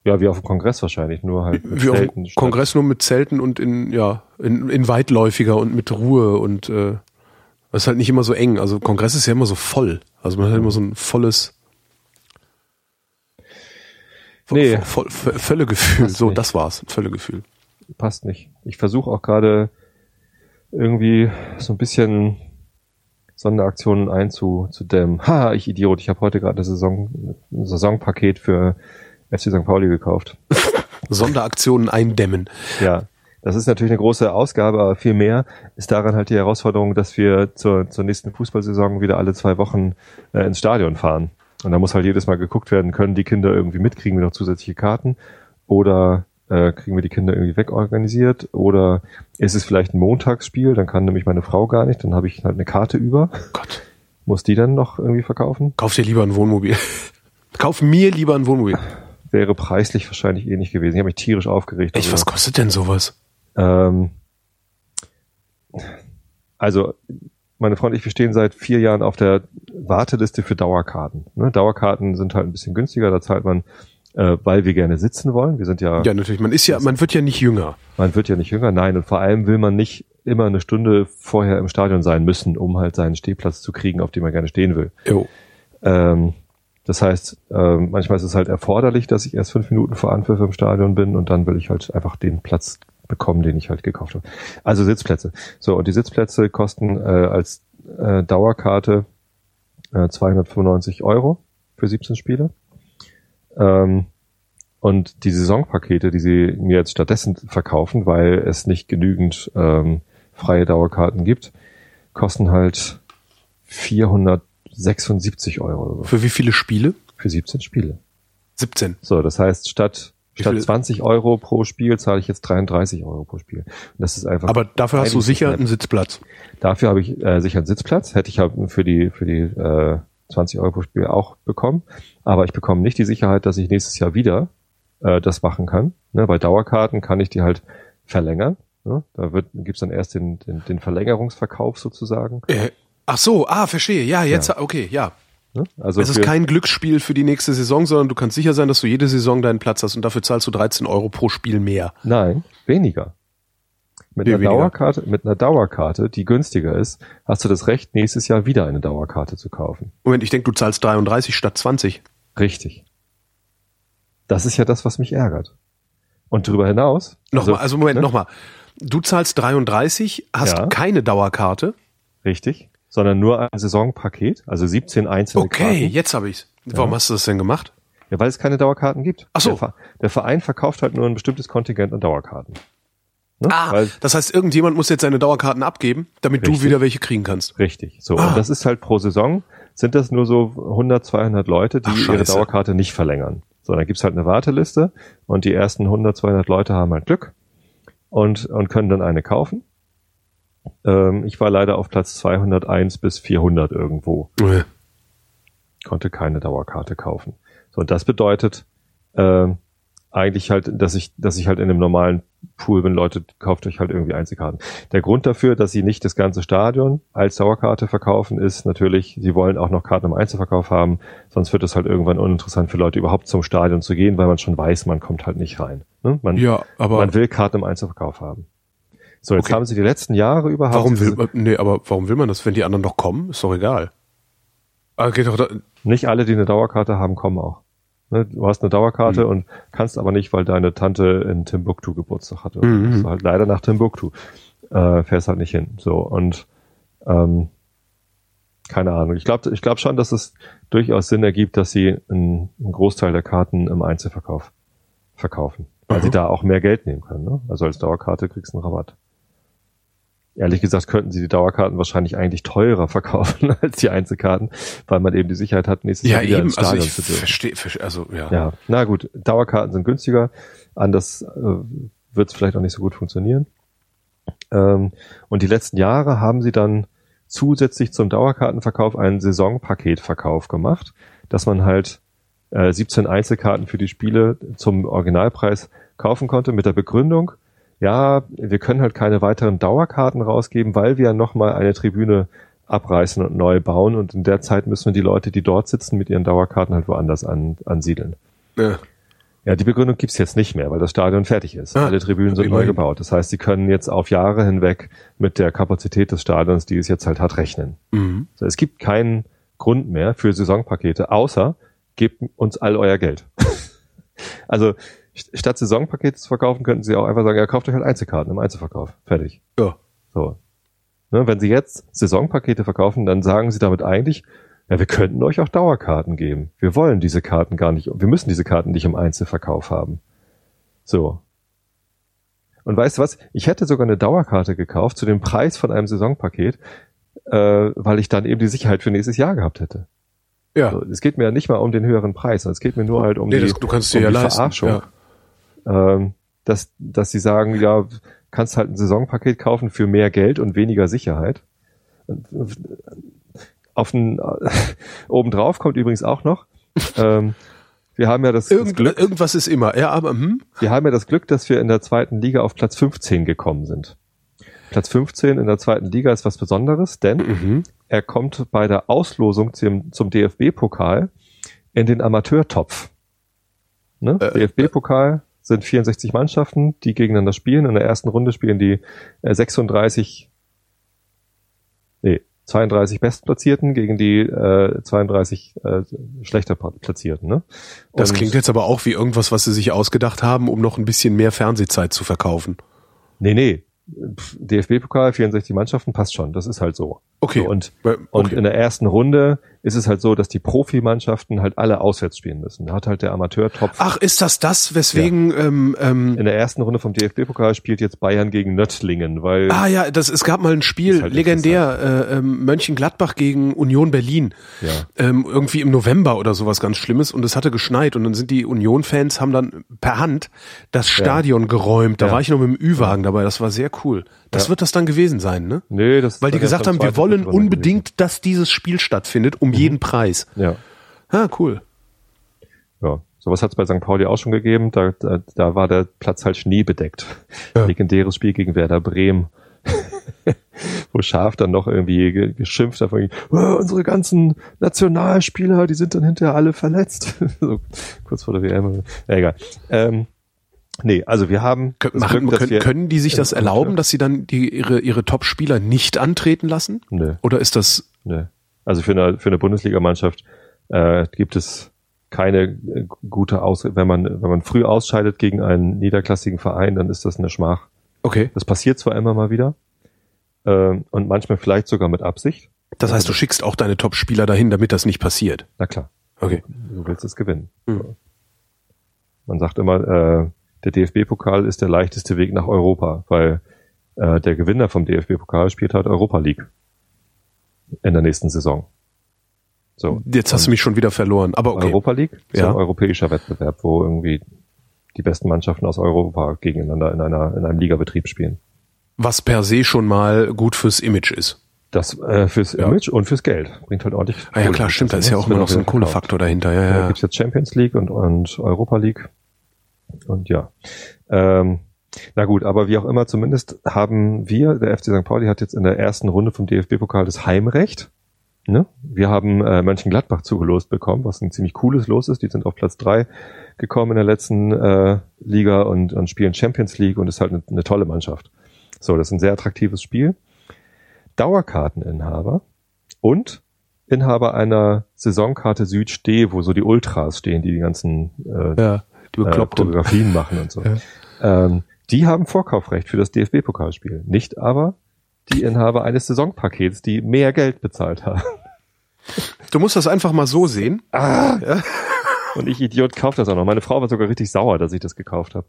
Ja, wie auf dem Kongress wahrscheinlich, nur halt mit Wie auf Zelten dem statt- Kongress nur mit Zelten und in, ja, in, in weitläufiger und mit Ruhe und äh, ist halt nicht immer so eng. Also Kongress ist ja immer so voll. Also man hat immer so ein volles vo- Nee. Völlegefühl. So, das war's. Völlegefühl. Passt nicht. Ich versuche auch gerade irgendwie so ein bisschen Sonderaktionen einzudämmen. Ha, ich Idiot, ich habe heute gerade eine Saison, ein Saisonpaket für FC St. Pauli gekauft. Sonderaktionen eindämmen. Ja, das ist natürlich eine große Ausgabe, aber viel mehr ist daran halt die Herausforderung, dass wir zur, zur nächsten Fußballsaison wieder alle zwei Wochen äh, ins Stadion fahren. Und da muss halt jedes Mal geguckt werden, können die Kinder irgendwie mit, kriegen wir noch zusätzliche Karten oder äh, kriegen wir die Kinder irgendwie wegorganisiert oder ist es vielleicht ein Montagsspiel, dann kann nämlich meine Frau gar nicht, dann habe ich halt eine Karte über, Gott. muss die dann noch irgendwie verkaufen. Kauf dir lieber ein Wohnmobil. Kauf mir lieber ein Wohnmobil. Wäre preislich wahrscheinlich eh nicht gewesen. Ich habe mich tierisch aufgeregt. Echt, darüber. was kostet denn sowas? Ähm, also, meine Freunde, und ich, wir stehen seit vier Jahren auf der Warteliste für Dauerkarten. Ne? Dauerkarten sind halt ein bisschen günstiger, da zahlt man, äh, weil wir gerne sitzen wollen. Wir sind ja, Ja, natürlich. Man ist ja, man wird ja nicht jünger. man wird ja nicht jünger, nein, und vor allem will man nicht immer eine Stunde vorher im Stadion sein müssen, um halt seinen Stehplatz zu kriegen, auf dem man gerne stehen will. Jo. Ähm, das heißt, ähm, manchmal ist es halt erforderlich, dass ich erst fünf Minuten vor Anpfiff im Stadion bin und dann will ich halt einfach den Platz bekommen, den ich halt gekauft habe. Also Sitzplätze. So, und die Sitzplätze kosten äh, als äh, Dauerkarte äh, 295 Euro für 17 Spiele. Ähm, und die Saisonpakete, die sie mir jetzt stattdessen verkaufen, weil es nicht genügend ähm, freie Dauerkarten gibt, kosten halt 476 Euro oder so Für wie viele Spiele? für 17 Spiele. 17. So, das heißt, statt, Wie statt viel- 20 Euro pro Spiel zahle ich jetzt 33 Euro pro Spiel. Und das ist einfach. Aber dafür hast du sicher nett. einen Sitzplatz. Dafür habe ich äh, sicher einen Sitzplatz. Hätte ich halt für die für die äh, 20 Euro pro Spiel auch bekommen. Aber ich bekomme nicht die Sicherheit, dass ich nächstes Jahr wieder äh, das machen kann. Ne, bei Dauerkarten kann ich die halt verlängern. Ne? Da wird gibt's dann erst den, den, den Verlängerungsverkauf sozusagen. Äh, ach so, ah, verstehe. Ja, jetzt, okay, ja. Ne? Also es ist kein Glücksspiel für die nächste Saison, sondern du kannst sicher sein, dass du jede Saison deinen Platz hast und dafür zahlst du 13 Euro pro Spiel mehr. Nein, weniger. Mit einer? Dauerkarte, mit einer Dauerkarte, die günstiger ist, hast du das Recht, nächstes Jahr wieder eine Dauerkarte zu kaufen. Moment, ich denke, du zahlst 33 statt 20. Richtig. Das ist ja das, was mich ärgert. Und darüber hinaus. Nochmal, also, Moment, ne? nochmal. Du zahlst 33, hast Ja. keine Dauerkarte. Richtig. Sondern nur ein Saisonpaket, also 17 einzelne Okay, Karten. jetzt habe ich's. Warum hast du das denn gemacht? Ja, weil es keine Dauerkarten gibt. Ach so. Der, Ver- der Verein verkauft halt nur ein bestimmtes Kontingent an Dauerkarten. Ne? Ah, Weil, das heißt, irgendjemand muss jetzt seine Dauerkarten abgeben, damit Richtig. du wieder welche kriegen kannst. richtig. So. Ah. Und das ist halt pro Saison, sind das nur so 100, 200 Leute, die Ach, ihre. Dauerkarte nicht verlängern. So, dann gibt's halt eine Warteliste und die ersten 100, 200 Leute haben halt Glück und, und können dann eine kaufen. Ähm, ich war leider auf Platz 201 bis 400 irgendwo. Äh, konnte keine Dauerkarte kaufen. So, und das bedeutet, ähm, eigentlich halt, dass ich, dass ich halt in einem normalen Pool bin, Leute, kauft euch halt irgendwie Einzelkarten. Der Grund dafür, dass sie nicht das ganze Stadion als Dauerkarte verkaufen, ist natürlich, sie wollen auch noch Karten im Einzelverkauf haben, sonst wird es halt irgendwann uninteressant für Leute überhaupt zum Stadion zu gehen, weil man schon weiß, man kommt halt nicht rein. Ne? Man, Ja, aber man will Karten im Einzelverkauf haben. So, jetzt Okay. haben sie die letzten Jahre überhaupt. warum will man, nee, aber warum will man das, wenn die anderen doch kommen? Ist doch egal. Ah, geht doch da, Nicht alle, die eine Dauerkarte haben, kommen auch. Ne, Du hast eine Dauerkarte Mhm. und kannst aber nicht, weil deine Tante in Timbuktu Geburtstag hatte. Mhm. Ist halt leider nach Timbuktu. Äh, fährst halt nicht hin. So und ähm, keine Ahnung. Ich glaube ich glaub schon, dass es durchaus Sinn ergibt, dass sie einen, einen Großteil der Karten im Einzelverkauf verkaufen. Weil Mhm. sie da auch mehr Geld nehmen können. Ne? Also als Dauerkarte kriegst du einen Rabatt. Ehrlich gesagt könnten sie die Dauerkarten wahrscheinlich eigentlich teurer verkaufen als die Einzelkarten, weil man eben die Sicherheit hat, nächstes ja Jahr wieder eben, ins also Stadion ich zu dürfen. verstehe, verstehe, also ja. Ja, na gut, Dauerkarten sind günstiger, anders äh, wird es vielleicht auch nicht so gut funktionieren. Ähm, und die letzten Jahre haben sie dann zusätzlich zum Dauerkartenverkauf einen Saisonpaketverkauf gemacht, dass man halt äh, 17 Einzelkarten für die Spiele zum Originalpreis kaufen konnte mit der Begründung, ja, wir können halt keine weiteren Dauerkarten rausgeben, weil wir nochmal eine Tribüne abreißen und neu bauen und in der Zeit müssen wir die Leute, die dort sitzen, mit ihren Dauerkarten halt woanders an, ansiedeln. Ja. Ja, die Begründung gibt's jetzt nicht mehr, weil das Stadion fertig ist. Ah, Alle Tribünen sind neu gebaut. Das heißt, sie können jetzt auf Jahre hinweg mit der Kapazität des Stadions, die es jetzt halt hat, rechnen. Mhm. So, es gibt keinen Grund mehr für Saisonpakete, außer gebt uns all euer Geld. also statt Saisonpakete zu verkaufen, könnten sie auch einfach sagen, ja, kauft euch halt Einzelkarten im Einzelverkauf. Fertig. Ja. So. Ne, wenn sie jetzt Saisonpakete verkaufen, dann sagen sie damit eigentlich, ja, wir könnten euch auch Dauerkarten geben. Wir wollen diese Karten gar nicht, wir müssen diese Karten nicht im Einzelverkauf haben. So. Und weißt du was? Ich hätte sogar eine Dauerkarte gekauft zu dem Preis von einem Saisonpaket, äh, weil ich dann eben die Sicherheit für nächstes Jahr gehabt hätte. Ja. So, es geht mir ja nicht mal um den höheren Preis, sondern es geht mir nur halt um nee, die, das, du kannst um dir ja die leisten. Verarschung Ja. Ähm, dass, dass sie sagen, ja, kannst halt ein Saisonpaket kaufen für mehr Geld und weniger Sicherheit. Auf den, obendrauf kommt übrigens auch noch, ähm, wir haben ja das, das Irgend, Glück, irgendwas ist immer. Ja, aber hm? wir haben ja das Glück, dass wir in der zweiten Liga auf Platz 15 gekommen sind. Platz 15 in der zweiten Liga ist was Besonderes, denn Mhm. er kommt bei der Auslosung zum, zum DFB-Pokal in den Amateurtopf. Ne? Äh, DFB-Pokal sind 64 Mannschaften, die gegeneinander spielen. In der ersten Runde spielen die äh, 36, nee, 32 Bestplatzierten gegen die äh, 32 äh, schlechter Platzierten. Ne? Das klingt jetzt aber auch wie irgendwas, was sie sich ausgedacht haben, um noch ein bisschen mehr Fernsehzeit zu verkaufen. Nee, nee. DFB-Pokal, 64 Mannschaften, passt schon. Das ist halt so. Okay. So, und, Weil- und okay. in der ersten Runde ist es halt so, dass die Profimannschaften halt alle auswärts spielen müssen. Da hat halt der Amateurtopf. Ach, ist das das, weswegen ähm, ähm, In der ersten Runde vom DFB-Pokal spielt jetzt Bayern gegen Nöttlingen, weil Ah ja, das, es gab mal ein Spiel, halt legendär, äh, ähm, Mönchengladbach gegen Union Berlin. Ja. Ähm, irgendwie im November oder sowas ganz Schlimmes und es hatte geschneit und dann sind die Union-Fans, haben dann per Hand das Stadion geräumt. Da Ja. war ich noch mit dem Ü-Wagen dabei, das war sehr cool. Das Ja. wird das dann gewesen sein, ne? nee, das Weil die gesagt haben, wir wollen unbedingt, dass dieses Spiel stattfindet, um jeden Preis. gewesen. Ja. Ah, cool. Ja, sowas hat es bei St. Pauli auch schon gegeben. Da, da, da war der Platz halt schneebedeckt. Ja. Legendäres Spiel gegen Werder Bremen. Wo Schaf dann noch irgendwie ge- geschimpft hat, oh, unsere ganzen Nationalspieler, die sind dann hinterher alle verletzt. so, kurz vor der WM. Ja, egal. Ähm, nee, also wir haben Kön machen, Glück, können, können die sich das erlauben, dass sie dann die, ihre, ihre Top-Spieler nicht antreten lassen? Nö. Oder ist das, Nee. Also für eine, für eine Bundesligamannschaft äh, gibt es keine äh, gute Aus wenn man wenn man früh ausscheidet gegen einen niederklassigen Verein, dann ist das eine Schmach. okay. Das passiert zwar immer mal wieder ähm, und manchmal vielleicht sogar mit Absicht. Das heißt, du schickst auch deine Top-Spieler dahin, damit das nicht passiert. Na klar, Okay. du willst es gewinnen. Mhm. Man sagt immer, äh, der DFB-Pokal ist der leichteste Weg nach Europa, weil äh, der Gewinner vom DFB-Pokal spielt halt Europa League in der nächsten Saison. So. Jetzt hast du mich schon wieder verloren. Aber okay. Europa League ist Ja. ein europäischer Wettbewerb, wo irgendwie die besten Mannschaften aus Europa gegeneinander in einer in einem Ligabetrieb spielen. Was per se schon mal gut fürs Image ist. Das äh, fürs Ja. Image und fürs Geld bringt halt ordentlich. Ah ja Kohle klar, stimmt, da ist ja auch immer noch so ein. Kohlefaktor dahinter. Ja, Da ja. gibt's jetzt Champions League und, und Europa League. Und ja. Ähm, na gut, aber wie auch immer, zumindest haben wir, der FC St. Pauli hat jetzt in der ersten Runde vom DFB-Pokal das Heimrecht. Ne? Wir haben äh, Mönchengladbach zugelost bekommen, was ein ziemlich cooles Los ist. Die sind auf Platz drei gekommen in der letzten äh, Liga und, und spielen Champions League und ist halt eine, eine tolle Mannschaft. So, das ist ein sehr attraktives Spiel. Dauerkarteninhaber und Inhaber einer Saisonkarte Süd wo so die Ultras stehen, die die ganzen äh, Ja, die äh, bekloppte. Choreografien machen und so. Ja. Ähm, die haben Vorkaufrecht für das DFB-Pokalspiel. Nicht aber die Inhaber eines Saisonpakets, die mehr Geld bezahlt haben. Du musst das einfach mal so sehen. Und ich Idiot kaufe das auch noch. Meine Frau war sogar richtig sauer, dass ich das gekauft habe.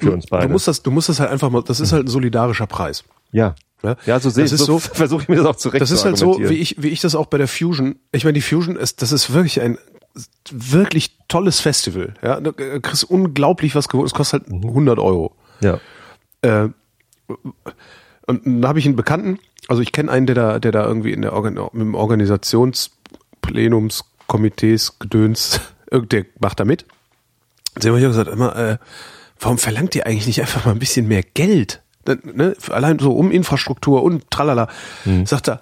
Für uns beide. Du musst das, du musst das halt einfach mal, das ist halt ein solidarischer Preis. ja. Ja, Ja, so sehe ich so, so- versuche ich mir das auch zurecht Das zu ist halt so, wie ich, wie ich das auch bei der Fusion. Ich meine, die Fusion ist, das ist wirklich ein wirklich tolles Festival. Ja, du kriegst unglaublich was geholt. Es kostet halt 100 Euro. Ja. Äh, und da habe ich einen Bekannten, also ich kenne einen, der da, der da irgendwie in der Organ im Organisationsplenumskomitees Gedöns, irgend- der macht da mit. Sie haben mir gesagt, immer, äh, warum verlangt ihr eigentlich nicht einfach mal ein bisschen mehr Geld? Ne, allein so um Infrastruktur und tralala. Sagt er,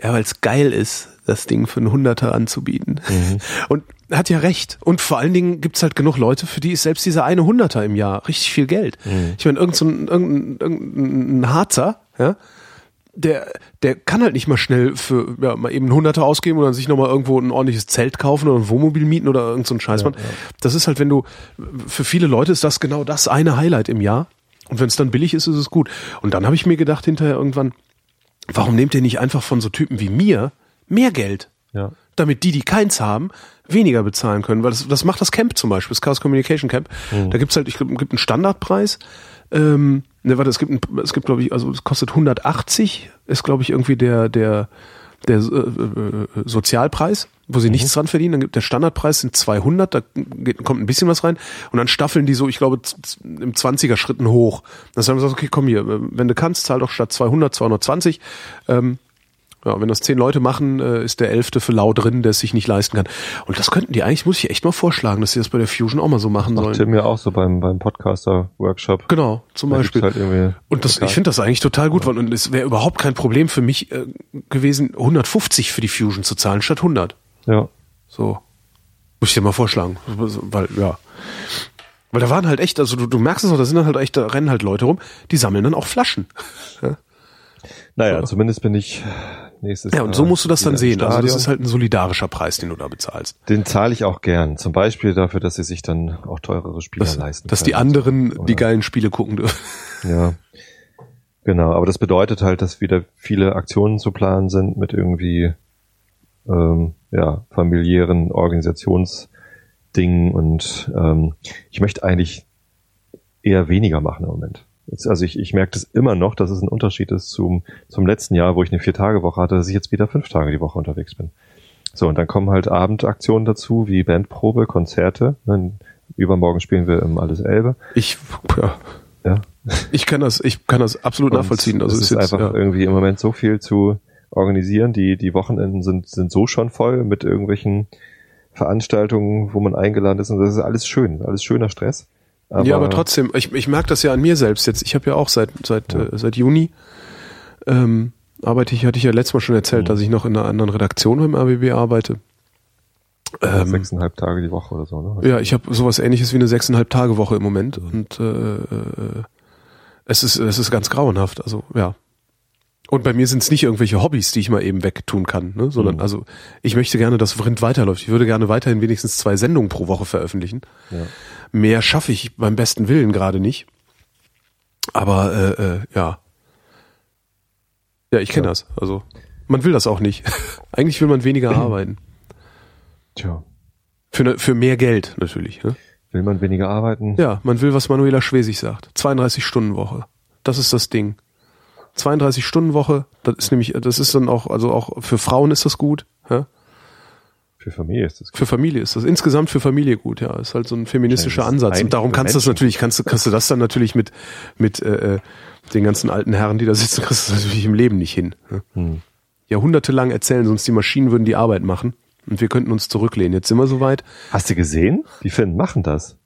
ja, weil es geil ist, das Ding für einen Hunderter anzubieten. Und er hat ja recht. Und vor allen Dingen gibt's halt genug Leute, für die ist selbst dieser eine Hunderter im Jahr richtig viel Geld. Ich meine, irgendein, so ein- irgendein, irgendein Harzer, ja, der, der kann halt nicht mal schnell für ja, mal eben einen Hunderter ausgeben oder sich nochmal irgendwo ein ordentliches Zelt kaufen oder ein Wohnmobil mieten oder irgend so ein Scheißmann. Das ist halt, wenn du, für viele Leute ist das genau das eine Highlight im Jahr. Und wenn es dann billig ist, ist es gut. Und dann habe ich mir gedacht hinterher irgendwann, warum nehmt ihr nicht einfach von so Typen wie mir mehr Geld? Ja. Damit die, die keins haben, weniger bezahlen können. Weil das, das macht das Camp zum Beispiel, das Chaos Communication Camp. Da gibt's halt, ich glaube, gibt einen Standardpreis. Ähm, ne, warte, es gibt, ein, es gibt, glaube ich, also es kostet 180, ist, glaube ich, irgendwie der, der, der äh, äh, Sozialpreis, wo sie nichts dran verdienen. Dann gibt der Standardpreis sind 200, da geht, kommt ein bisschen was rein. Und dann staffeln die so, ich glaube, im 20er Schritten hoch. Dann haben wir gesagt, okay, komm hier, wenn du kannst, zahl doch statt 200, 220. Ähm, ja, wenn das zehn Leute machen, äh, ist der elfte für lau drin, der es sich nicht leisten kann. Und das könnten die eigentlich, muss ich echt mal vorschlagen, dass sie das bei der Fusion auch mal so machen Macht sollen. Tim ja auch so beim, beim Podcaster-Workshop. Genau, zum Da Beispiel. Halt und das, ich finde das eigentlich total gut, weil und es wäre überhaupt kein Problem für mich äh, gewesen, 150 für die Fusion zu zahlen statt 100. ja. So. Muss ich dir mal vorschlagen. Weil, ja. Weil da waren halt echt, also du, du merkst es auch, da sind dann halt echt, da rennen halt Leute rum, die sammeln dann auch Flaschen. Naja, Ja. zumindest bin ich nächstes Ja, und so musst du das dann sehen. Also das ist halt ein solidarischer Preis, den du da bezahlst. Den zahle ich auch gern. Zum Beispiel dafür, dass sie sich dann auch teurere Spieler Dass, leisten dass können. die anderen Oder- die geilen Spiele gucken dürfen. Ja. Genau, aber das bedeutet halt, dass wieder viele Aktionen zu planen sind mit irgendwie ähm, ja, familiären Organisationsdingen und ähm, ich möchte eigentlich eher weniger machen im Moment. Jetzt, also ich, ich merke das immer noch, dass es ein Unterschied ist zum, zum letzten Jahr, wo ich eine Vier-Tage-Woche hatte, dass ich jetzt wieder fünf Tage die Woche unterwegs bin. So, und dann kommen halt Abendaktionen dazu, wie Bandprobe, Konzerte. Dann übermorgen spielen wir im Alles Elbe. Ich, ja, Ja, ich kann das, ich kann das absolut Und nachvollziehen. Also es ist jetzt, einfach ja. irgendwie im Moment so viel zu organisieren. Die, die Wochenenden sind, sind so schon voll mit irgendwelchen Veranstaltungen, wo man eingeladen ist. Und das ist alles schön, alles schöner Stress. Aber, ja, aber trotzdem, ich, ich merke das ja an mir selbst jetzt. Ich habe ja auch seit seit äh, seit Juni ähm, arbeite ich, hatte ich ja letztes Mal schon erzählt, Mhm. dass ich noch in einer anderen Redaktion beim RBB arbeite. Ähm, sechseinhalb Tage die Woche oder so, ne? ja, ich habe sowas ähnliches wie eine sechseinhalb Tage Woche im Moment und äh, äh, es ist es ist ganz grauenhaft. Also ja. Und bei mir sind es nicht irgendwelche Hobbys, die ich mal eben wegtun kann, ne? sondern Mhm. also ich möchte gerne, dass Vrind weiterläuft. Ich würde gerne weiterhin wenigstens zwei Sendungen pro Woche veröffentlichen. Ja. Mehr schaffe ich beim besten Willen gerade nicht. Aber äh, äh, ja. Ja, ich kenne Ja. das. Also man will das auch nicht. Eigentlich will man weniger arbeiten. Tja, Für, ne, für mehr Geld natürlich. Ne? will man weniger arbeiten? Ja, man will, was Manuela Schwesig sagt. 32 Stunden Woche. Das ist das Ding. 32 Stunden Woche, das ist nämlich, das ist dann auch, also auch für Frauen ist das gut. Ja? Für Familie ist das gut. Für Familie ist das insgesamt für Familie gut, ja. Ist halt so ein feministischer Ansatz. Und darum kannst du das natürlich, kannst du, kannst du das dann natürlich mit, mit äh, äh, den ganzen alten Herren, die da sitzen, kriegst du das natürlich im Leben nicht hin. Ne? Hm. Jahrhundertelang erzählen uns, die Maschinen würden die Arbeit machen und wir könnten uns zurücklehnen. Jetzt sind wir soweit. Hast du gesehen? Die Finnen machen das.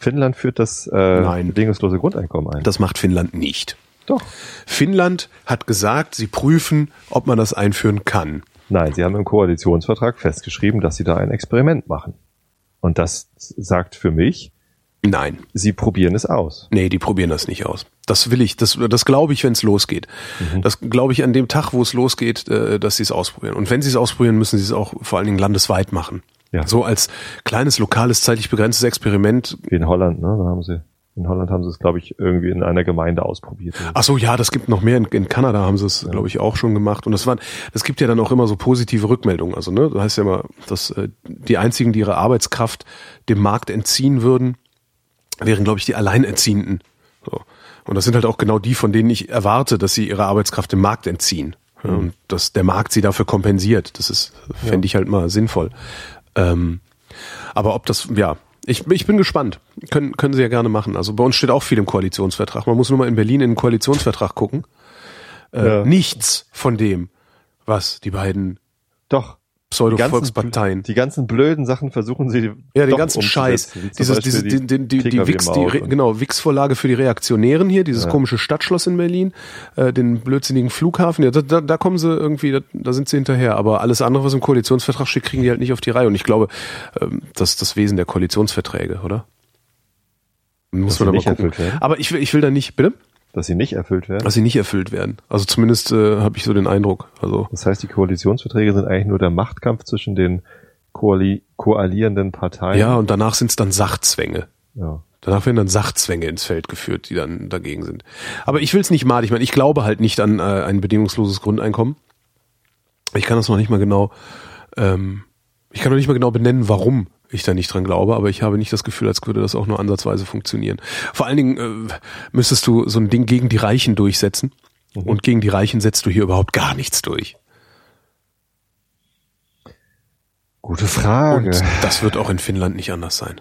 Finnland führt das äh, Nein. bedingungslose Grundeinkommen ein. Das macht Finnland nicht. Doch. Finnland hat gesagt, sie prüfen, ob man das einführen kann. Nein, sie haben im Koalitionsvertrag festgeschrieben, dass sie da ein Experiment machen. Und das sagt für mich, Nein. sie probieren es aus. Nee, die probieren das nicht aus. Das will ich, das, das glaube ich, wenn es losgeht. Das glaube ich an dem Tag, wo es losgeht, äh, dass sie es ausprobieren. Und wenn sie es ausprobieren, müssen sie es auch vor allen Dingen landesweit machen. Ja. So als kleines, lokales, zeitlich begrenztes Experiment. Wie in Holland, ne? Da haben sie, in Holland haben sie es, glaube ich, irgendwie in einer Gemeinde ausprobiert. Ach so, ja, das gibt noch mehr. In, in Kanada haben sie es, glaube ich, auch schon gemacht. Und das waren, das gibt ja dann auch immer so positive Rückmeldungen. Also, ne, das heißt ja immer, dass äh, die einzigen, die ihre Arbeitskraft dem Markt entziehen würden, wären, glaube ich, die Alleinerziehenden. So. Und das sind halt auch genau die, von denen ich erwarte, dass sie ihre Arbeitskraft dem Markt entziehen. Ja, Und dass der Markt sie dafür kompensiert. Das ist, fände ich halt mal sinnvoll. Ähm, aber ob das, ja, ich, ich bin gespannt. Können, können sie ja gerne machen. Also bei uns steht auch viel im Koalitionsvertrag. Man muss nur mal in Berlin in den Koalitionsvertrag gucken. Äh, Ja. Nichts von dem, was die beiden Doch. Pseudo-Volksparteien. die ganzen blöden Sachen versuchen sie Ja, den ganzen Scheiß. Dieses, Beispiel diese, die, die, die, die Wix, die, genau, Wix-Vorlage für die Reaktionären hier, dieses Ja. komische Stadtschloss in Berlin, äh, den blödsinnigen Flughafen, ja, da, da, da kommen sie irgendwie, da, da sind sie hinterher. Aber alles andere, was im Koalitionsvertrag steht, kriegen die halt nicht auf die Reihe. Und ich glaube, ähm, das ist das Wesen der Koalitionsverträge, oder? Muss man aber gucken. erfüllt? Aber ich will, ich will da nicht, bitte? Dass sie nicht erfüllt werden. Dass sie nicht erfüllt werden. Also zumindest äh, habe ich so den Eindruck. Also Das heißt, die Koalitionsverträge sind eigentlich nur der Machtkampf zwischen den koali koalierenden Parteien. ja, und danach sind es dann Sachzwänge. ja. Danach werden dann Sachzwänge ins Feld geführt, die dann dagegen sind. Aber ich will es nicht madig. Ich meine, ich glaube halt nicht an äh, ein bedingungsloses Grundeinkommen. Ich kann das noch nicht mal genau, ähm, ich kann noch nicht mal genau benennen, warum ich da nicht dran glaube, aber ich habe nicht das Gefühl, als würde das auch nur ansatzweise funktionieren. Vor allen Dingen äh, müsstest du so ein Ding gegen die Reichen durchsetzen. Und gegen die Reichen setzt du hier überhaupt gar nichts durch. Gute Frage. Und das wird auch in Finnland nicht anders sein.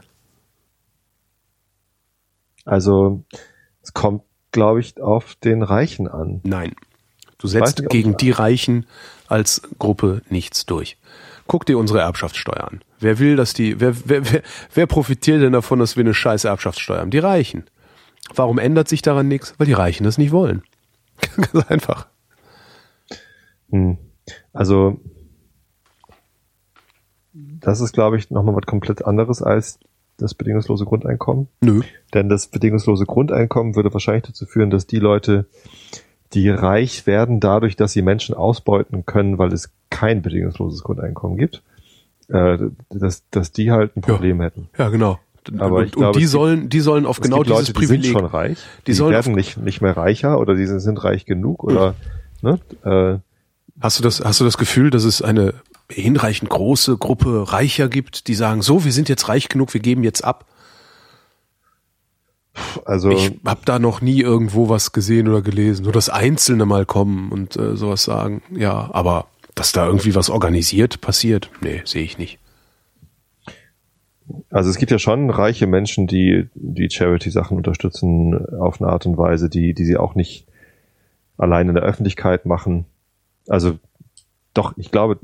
Also es kommt, glaube ich, auf den Reichen an. Nein. Du setzt nicht, gegen die Reichen als Gruppe nichts durch. Guck dir unsere Erbschaftssteuer an. Wer will, dass die, wer, wer, wer, wer profitiert denn davon, dass wir eine scheiß Erbschaftssteuer haben? Die Reichen. Warum ändert sich daran nichts? Weil die Reichen das nicht wollen. Ganz einfach. Hm. Also das ist, glaube ich, nochmal was komplett anderes als das bedingungslose Grundeinkommen. Nö. Denn das bedingungslose Grundeinkommen würde wahrscheinlich dazu führen, dass die Leute, die reich werden, dadurch, dass sie Menschen ausbeuten können, weil es kein bedingungsloses Grundeinkommen gibt, äh, dass, dass die halt ein Ja. Problem hätten. Ja, genau. Aber und, ich glaube, und die sollen, die sollen auf genau dieses Leute, die sind Privileg. schon reich, Die die, werden nicht, nicht mehr reicher oder die sind reich genug oder ne, äh, Hast du das, hast du das Gefühl, dass es eine hinreichend große Gruppe Reicher gibt, die sagen, so, wir sind jetzt reich genug, wir geben jetzt ab? Also Ich habe da noch nie irgendwo was gesehen oder gelesen. Nur dass Einzelne mal kommen und äh, sowas sagen. Ja, aber dass da irgendwie was organisiert passiert, nee, sehe ich nicht. Also es gibt ja schon reiche Menschen, die die Charity-Sachen unterstützen auf eine Art und Weise, die die sie auch nicht allein in der Öffentlichkeit machen. Also doch, ich glaube,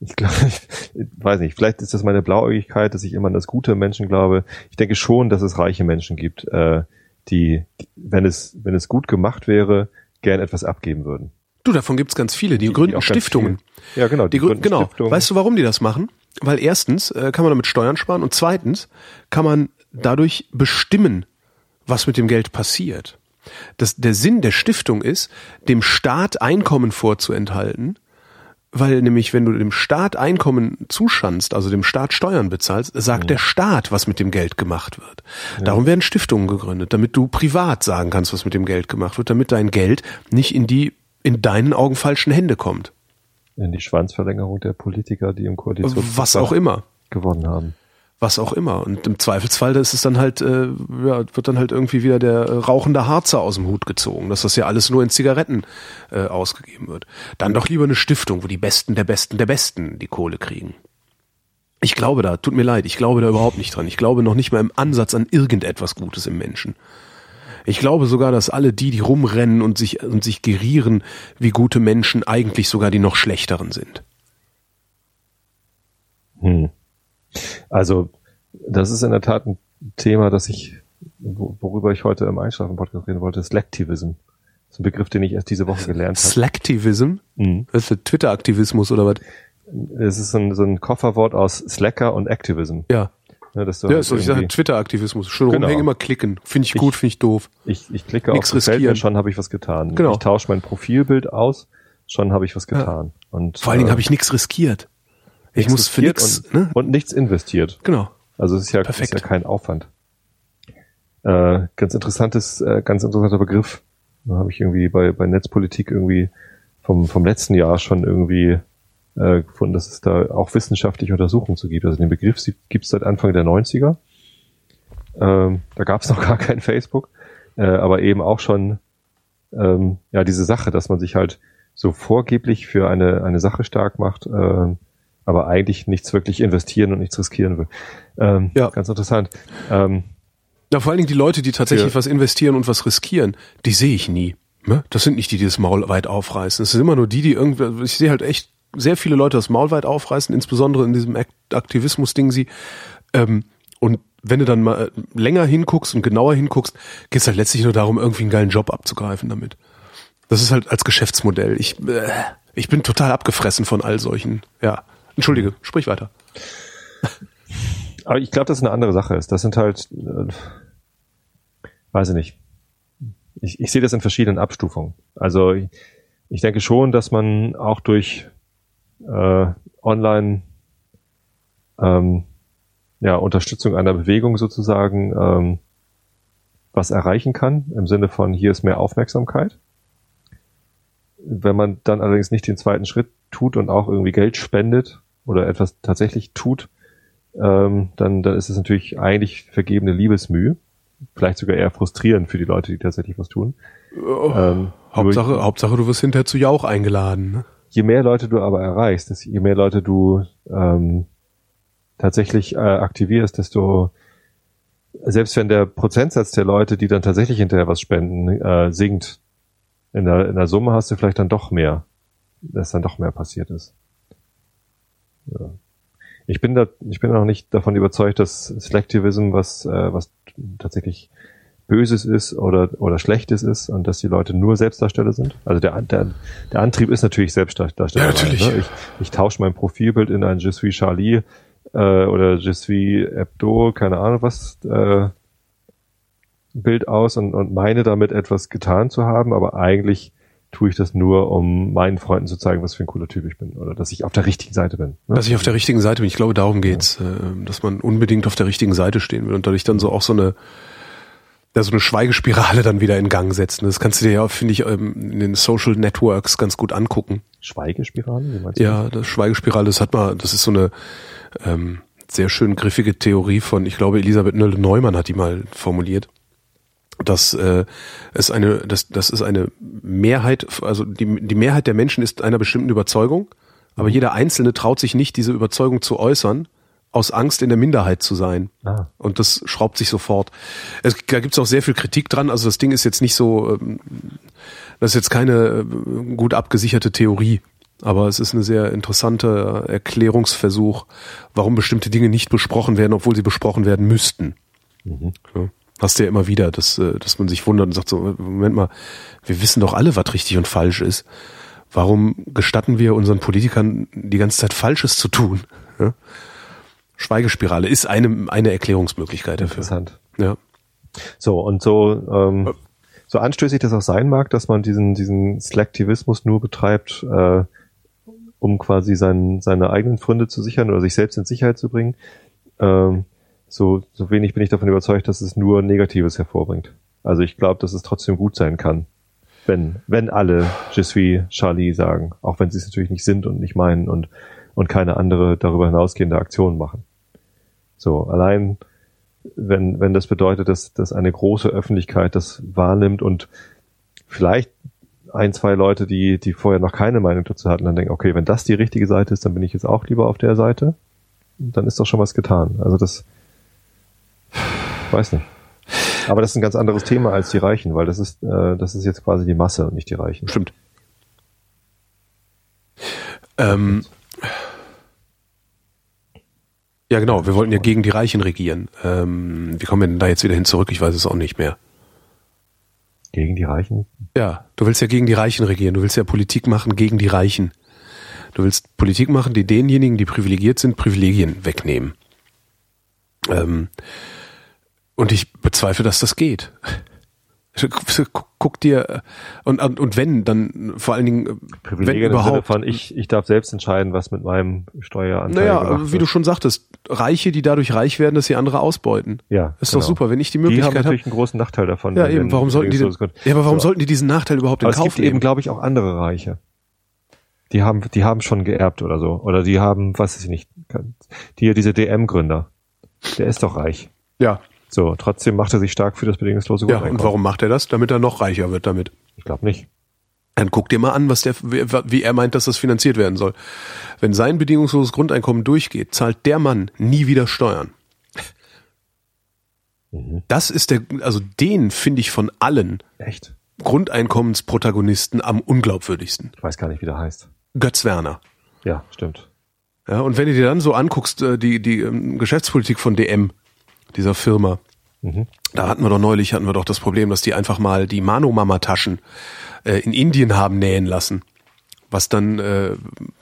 ich glaube, ich weiß nicht, vielleicht ist das meine Blauäugigkeit, dass ich immer an das Gute Menschen glaube. Ich denke schon, dass es reiche Menschen gibt, äh, die, wenn es wenn es gut gemacht wäre, gern etwas abgeben würden. Du, davon gibt's ganz viele, die, Die- die gründen ganz Stiftungen. Ja, genau. Die gründen, genau. Stiftungen. Weißt du, warum die das machen? Weil erstens äh, kann man damit Steuern sparen und zweitens kann man dadurch bestimmen, was mit dem Geld passiert. Das, der Sinn der Stiftung ist, dem Staat Einkommen vorzuenthalten, weil nämlich, wenn du dem Staat Einkommen zuschanzt, also dem Staat Steuern bezahlst, sagt der Staat, was mit dem Geld gemacht wird. Darum werden Stiftungen gegründet, damit du privat sagen kannst, was mit dem Geld gemacht wird, damit dein Geld nicht in die in deinen Augen falschen Hände kommt. in die Schwanzverlängerung der Politiker, die im Koalition Was auch immer. gewonnen haben. Was auch immer. Und im Zweifelsfall, ist es dann halt, äh, ja, wird dann halt irgendwie wieder der rauchende Harzer aus dem Hut gezogen, dass das ja alles nur in Zigaretten äh, ausgegeben wird. Dann doch lieber eine Stiftung, wo die Besten der Besten der Besten die Kohle kriegen. Ich glaube da, tut mir leid, ich glaube da überhaupt nicht dran. Ich glaube noch nicht mal im Ansatz an irgendetwas Gutes im Menschen. Ich glaube sogar, dass alle die, die rumrennen und sich, und sich gerieren wie gute Menschen, eigentlich sogar die noch schlechteren sind. Hm. Also, das ist in der Tat ein Thema, das ich, worüber ich heute im Einschlafen-Podcast reden wollte, Slacktivism. Das ist ein Begriff, den ich erst diese Woche gelernt habe. Slacktivism? Mhm. Das ist Twitter-Aktivismus oder was? Es ist so ein, so ein Kofferwort aus Slacker und Activism. Ja. Ja, das so ja, halt so ich sage Twitter-Aktivismus. Schön genau. rumhängen, immer klicken. Finde ich gut, finde ich doof. Ich, ich klicke Nix auf riskieren. Mir, schon habe ich was getan. Genau. Ich tausche mein Profilbild aus, schon habe ich was getan. Ja. Und, Vor allen Dingen äh, habe ich nichts riskiert. Ich muss für nichts und, ne? und nichts investiert. Genau. Also es ist ja, Perfekt. ist ja kein Aufwand. Äh, ganz interessantes, äh, ganz interessanter Begriff. Da habe ich irgendwie bei, bei Netzpolitik irgendwie vom, vom letzten Jahr schon irgendwie äh, gefunden, dass es da auch wissenschaftliche Untersuchungen zu gibt. Also den Begriff gibt es seit Anfang der 90er. Ähm, da gab es noch gar kein Facebook, äh, aber eben auch schon ähm, ja diese Sache, dass man sich halt so vorgeblich für eine, eine Sache stark macht, äh, aber eigentlich nichts wirklich investieren und nichts riskieren will. Ähm, ja. Ganz interessant. Ähm, ja, vor allen Dingen die Leute, die tatsächlich für, was investieren und was riskieren, die sehe ich nie. Ne? Das sind nicht die, die das Maul weit aufreißen. Das sind immer nur die, die irgendwie, ich sehe halt echt sehr viele Leute das Maul weit aufreißen, insbesondere in diesem Aktivismus-Ding sie. Ähm, und wenn du dann mal äh, länger hinguckst und genauer hinguckst, geht es halt letztlich nur darum, irgendwie einen geilen Job abzugreifen damit. Das ist halt als Geschäftsmodell. Ich, äh, ich bin total abgefressen von all solchen. Ja. Entschuldige, sprich weiter. Aber ich glaube, dass es eine andere Sache ist. Das sind halt, äh, weiß ich nicht. Ich, ich sehe das in verschiedenen Abstufungen. Also ich, ich denke schon, dass man auch durch äh, online ähm, ja, Unterstützung einer Bewegung sozusagen ähm, was erreichen kann, im Sinne von hier ist mehr Aufmerksamkeit. Wenn man dann allerdings nicht den zweiten Schritt tut und auch irgendwie Geld spendet oder etwas tatsächlich tut, ähm, dann, dann ist es natürlich eigentlich vergebene Liebesmühe. Vielleicht sogar eher frustrierend für die Leute, die tatsächlich was tun. Oh, ähm, Hauptsache, Hauptsache, du wirst hinterher zu Jauch eingeladen. Ne? je mehr Leute du aber erreichst, dass, je mehr Leute du ähm, tatsächlich äh, aktivierst, desto selbst wenn der Prozentsatz der Leute, die dann tatsächlich hinterher was spenden, äh, sinkt, in der, in der Summe hast du vielleicht dann doch mehr, dass dann doch mehr passiert ist. Ja. Ich bin da, ich bin auch nicht davon überzeugt, dass Selectivism was, äh, was tatsächlich Böses ist oder, oder Schlechtes ist und dass die Leute nur Selbstdarsteller sind. Also der, der, der Antrieb ist natürlich Selbstdarsteller. Ja, natürlich. Ne? Ich, ich tausche mein Profilbild in ein Je suis Charlie äh, oder Je suis Hebdo, keine Ahnung was, äh, Bild aus und, und meine damit etwas getan zu haben, aber eigentlich tue ich das nur, um meinen Freunden zu zeigen, was für ein cooler Typ ich bin oder dass ich auf der richtigen Seite bin. Ne? Dass ich auf der richtigen Seite bin. Ich glaube, darum geht's, ja. äh, dass man unbedingt auf der richtigen Seite stehen will und dadurch dann so auch so eine da so eine Schweigespirale dann wieder in Gang setzen. Das kannst du dir ja, finde ich, ähm, in den Social Networks ganz gut angucken. Schweigespirale? Wie meinst du ja, das Schweigespirale, das hat man, das ist so eine ähm, sehr schön griffige Theorie von, ich glaube, Elisabeth Nölle Neumann hat die mal formuliert. Dass äh, es eine, das, das ist eine Mehrheit, also die, die Mehrheit der Menschen ist einer bestimmten Überzeugung, aber mhm. jeder Einzelne traut sich nicht, diese Überzeugung zu äußern, aus Angst in der Minderheit zu sein. Ah. Und das schraubt sich sofort. Es, da gibt es auch sehr viel Kritik dran. Also das Ding ist jetzt nicht so, ähm, das ist jetzt keine äh, gut abgesicherte Theorie. Aber es ist eine sehr interessante Erklärungsversuch, warum bestimmte Dinge nicht besprochen werden, obwohl sie besprochen werden müssten. Mhm. Ja, hast du ja immer wieder, dass, äh, dass man sich wundert und sagt so, Moment mal, wir wissen doch alle, was richtig und falsch ist. Warum gestatten wir unseren Politikern die ganze Zeit Falsches zu tun? Ja? Schweigespirale ist eine, eine Erklärungsmöglichkeit dafür. Interessant. Ja. So, und so, ähm, so anstößig das auch sein mag, dass man diesen, diesen Slacktivismus nur betreibt, äh, um quasi sein, seine eigenen Funde zu sichern oder sich selbst in Sicherheit zu bringen, ähm, so, so wenig bin ich davon überzeugt, dass es nur Negatives hervorbringt. Also ich glaube, dass es trotzdem gut sein kann, wenn, wenn alle Je suis Charlie sagen, auch wenn sie es natürlich nicht sind und nicht meinen und und keine andere darüber hinausgehende Aktion machen. So, allein wenn, wenn das bedeutet, dass, dass eine große Öffentlichkeit das wahrnimmt und vielleicht ein, zwei Leute, die, die vorher noch keine Meinung dazu hatten, dann denken, okay, wenn das die richtige Seite ist, dann bin ich jetzt auch lieber auf der Seite. Dann ist doch schon was getan. Also das, weiß nicht. Aber das ist ein ganz anderes Thema als die Reichen, weil das ist, äh, das ist jetzt quasi die Masse und nicht die Reichen. Stimmt. Ähm, Ja, genau. Wir wollten ja gegen die Reichen regieren. Ähm, wie kommen wir denn da jetzt wieder hin zurück? Ich weiß es auch nicht mehr. Gegen die Reichen? Ja, du willst ja gegen die Reichen regieren. Du willst ja Politik machen gegen die Reichen. Du willst Politik machen, die denjenigen, die privilegiert sind, Privilegien wegnehmen. Ähm, und ich bezweifle, dass das geht. Guck dir und, und, und wenn, dann vor allen Dingen Privilegien wenn überhaupt. Von ich, ich darf selbst entscheiden, was mit meinem Steueranteil Naja, wie wird. du schon sagtest, Reiche, die dadurch reich werden, dass sie andere ausbeuten. Ja, ist genau. doch super, wenn ich die Möglichkeit habe. Die haben natürlich hab, einen großen Nachteil davon. Ja, eben. Warum sollten die? Denn, ja, aber warum so. sollten die diesen Nachteil überhaupt in aber Kauf Es gibt eben, glaube ich, auch andere Reiche. Die haben, die haben schon geerbt oder so, oder die haben, was weiß ich nicht, die diese DM-Gründer. Der ist doch reich. Ja, so, trotzdem macht er sich stark für das bedingungslose Grundeinkommen. Ja, und warum macht er das? Damit er noch reicher wird damit. Ich glaube nicht. Dann guck dir mal an, was der, wie er meint, dass das finanziert werden soll. Wenn sein bedingungsloses Grundeinkommen durchgeht, zahlt der Mann nie wieder Steuern. Mhm. Das ist der, also den finde ich von allen Echt? Grundeinkommensprotagonisten am unglaubwürdigsten. Ich weiß gar nicht, wie der heißt. Götz Werner. Ja, stimmt. Ja, und wenn du dir dann so anguckst, äh, die, die ähm, Geschäftspolitik von DM, dieser Firma. Mhm. Da hatten wir doch neulich, hatten wir doch das Problem, dass die einfach mal die Mano-Mama-Taschen äh, in Indien haben nähen lassen. Was dann äh,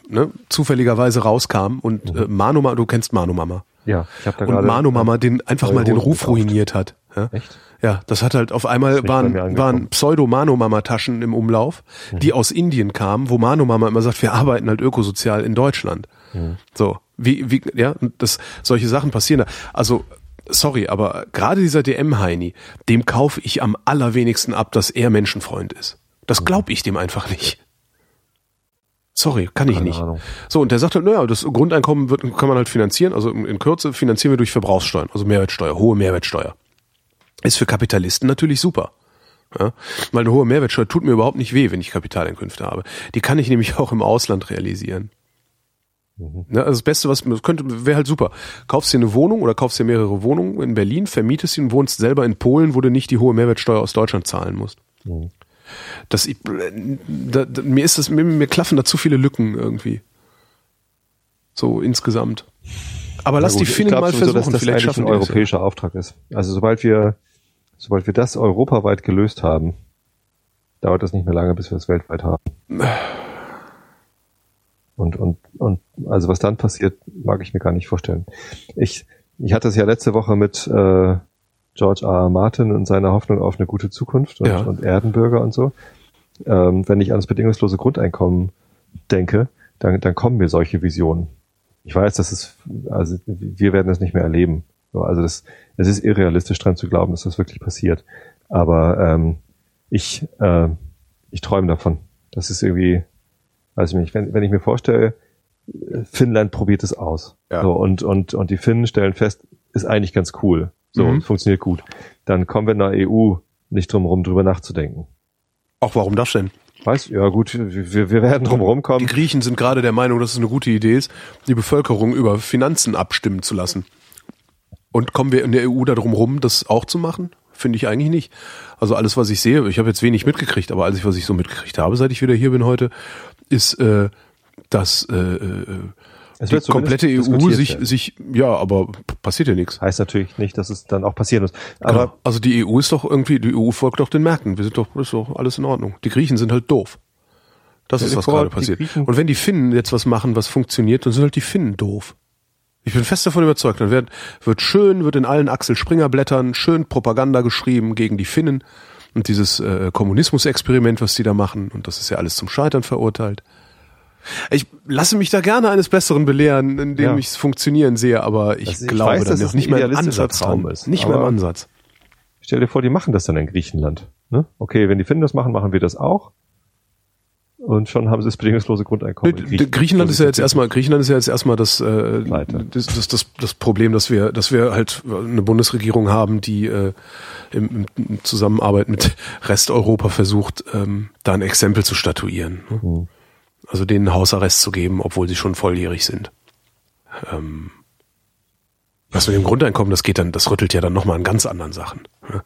ne, zufälligerweise rauskam und mhm. äh, Mano Mama, du kennst Mano Mama. Ja, ich habe da gerade. Und Mano Mama den einfach mal den Ruf gekauft. ruiniert hat. Ja? Echt? Ja, das hat halt auf einmal waren, waren Pseudo-Mano-Mama-Taschen im Umlauf, mhm. die aus Indien kamen, wo Mano-Mama immer sagt, wir arbeiten halt ökosozial in Deutschland. Mhm. So, wie, wie, ja, das, solche Sachen passieren da. Also sorry, aber gerade dieser DM-Heini, dem kaufe ich am allerwenigsten ab, dass er Menschenfreund ist. Das mhm. glaube ich dem einfach nicht. Sorry, kann ich Keine nicht. Ahnung. So, und der sagt halt, naja, das Grundeinkommen wird, kann man halt finanzieren, also in Kürze finanzieren wir durch Verbrauchssteuern, also Mehrwertsteuer, hohe Mehrwertsteuer. Ist für Kapitalisten natürlich super. Ja, weil eine hohe Mehrwertsteuer tut mir überhaupt nicht weh, wenn ich Kapitaleinkünfte habe. Die kann ich nämlich auch im Ausland realisieren. Mhm. Ja, also das Beste, was könnte, wäre halt super. Kaufst dir eine Wohnung oder kaufst dir mehrere Wohnungen in Berlin, vermietest sie und wohnst selber in Polen, wo du nicht die hohe Mehrwertsteuer aus Deutschland zahlen musst. Mhm. Das, da, da, mir ist das, mir, mir klaffen da zu viele Lücken irgendwie. So insgesamt. Aber lass gut, die Finnen mal versuchen, so, dass das vielleicht schaffen ein europäischer ja. Auftrag ist. Also sobald wir, sobald wir das europaweit gelöst haben, dauert das nicht mehr lange, bis wir es weltweit haben. Und, und, und also was dann passiert, mag ich mir gar nicht vorstellen. Ich, ich hatte es ja letzte Woche mit äh, George R. R. Martin und seiner Hoffnung auf eine gute Zukunft und, ja. und Erdenbürger und so. Ähm, wenn ich an das bedingungslose Grundeinkommen denke, dann, dann kommen mir solche Visionen. Ich weiß, dass es, also wir werden es nicht mehr erleben. Also das, es ist irrealistisch dran zu glauben, dass das wirklich passiert. Aber ähm, ich, äh, ich träume davon. Das ist irgendwie, weiß ich nicht, wenn, wenn ich mir vorstelle, Finnland probiert es aus. Ja. So, und, und, und die Finnen stellen fest, ist eigentlich ganz cool. So, mhm. funktioniert gut. Dann kommen wir in der EU nicht drum rum, drüber nachzudenken. Auch warum das denn? Weiß, ja gut, wir, wir werden drum rumkommen. Die Griechen sind gerade der Meinung, dass es eine gute Idee ist, die Bevölkerung über Finanzen abstimmen zu lassen. Und kommen wir in der EU da drum rum, das auch zu machen? Finde ich eigentlich nicht. Also alles, was ich sehe, ich habe jetzt wenig mitgekriegt, aber alles, was ich so mitgekriegt habe, seit ich wieder hier bin heute, ist, äh, dass äh, äh, die komplette EU sich, sich, ja, aber passiert ja nichts. Heißt natürlich nicht, dass es dann auch passieren muss. Aber genau. also die EU ist doch irgendwie, die EU folgt doch den Märkten. Wir sind doch, ist doch alles in Ordnung. Die Griechen sind halt doof. Das ist, was gerade passiert. Und wenn die Finnen jetzt was machen, was funktioniert, dann sind halt die Finnen doof. Ich bin fest davon überzeugt. Dann wird, wird schön, wird in allen Axel Springer Blättern schön Propaganda geschrieben gegen die Finnen und dieses äh, Kommunismus-Experiment, was die da machen. Und das ist ja alles zum Scheitern verurteilt. Ich lasse mich da gerne eines Besseren belehren, indem ja. ich es funktionieren sehe, aber ich, ich glaube weiß, dass noch nicht mal im Ansatz Traum ist. Nicht mal im Ansatz. Stell dir vor, die machen das dann in Griechenland. Ne? Okay, wenn die Finnen das machen, machen wir das auch. Und schon haben sie das bedingungslose Grundeinkommen. Griechenland, Griechenland ist ja jetzt erstmal, Griechenland ist ja jetzt erstmal das, äh, das, das, das, das Problem, dass wir, dass wir halt eine Bundesregierung haben, die äh, im, im Zusammenarbeit mit Resteuropa versucht, ähm, da ein Exempel zu statuieren. Ne? Mhm. Also denen Hausarrest zu geben, obwohl sie schon volljährig sind. Ähm, was mit dem Grundeinkommen, das geht dann, das rüttelt ja dann nochmal an ganz anderen Sachen. Ne?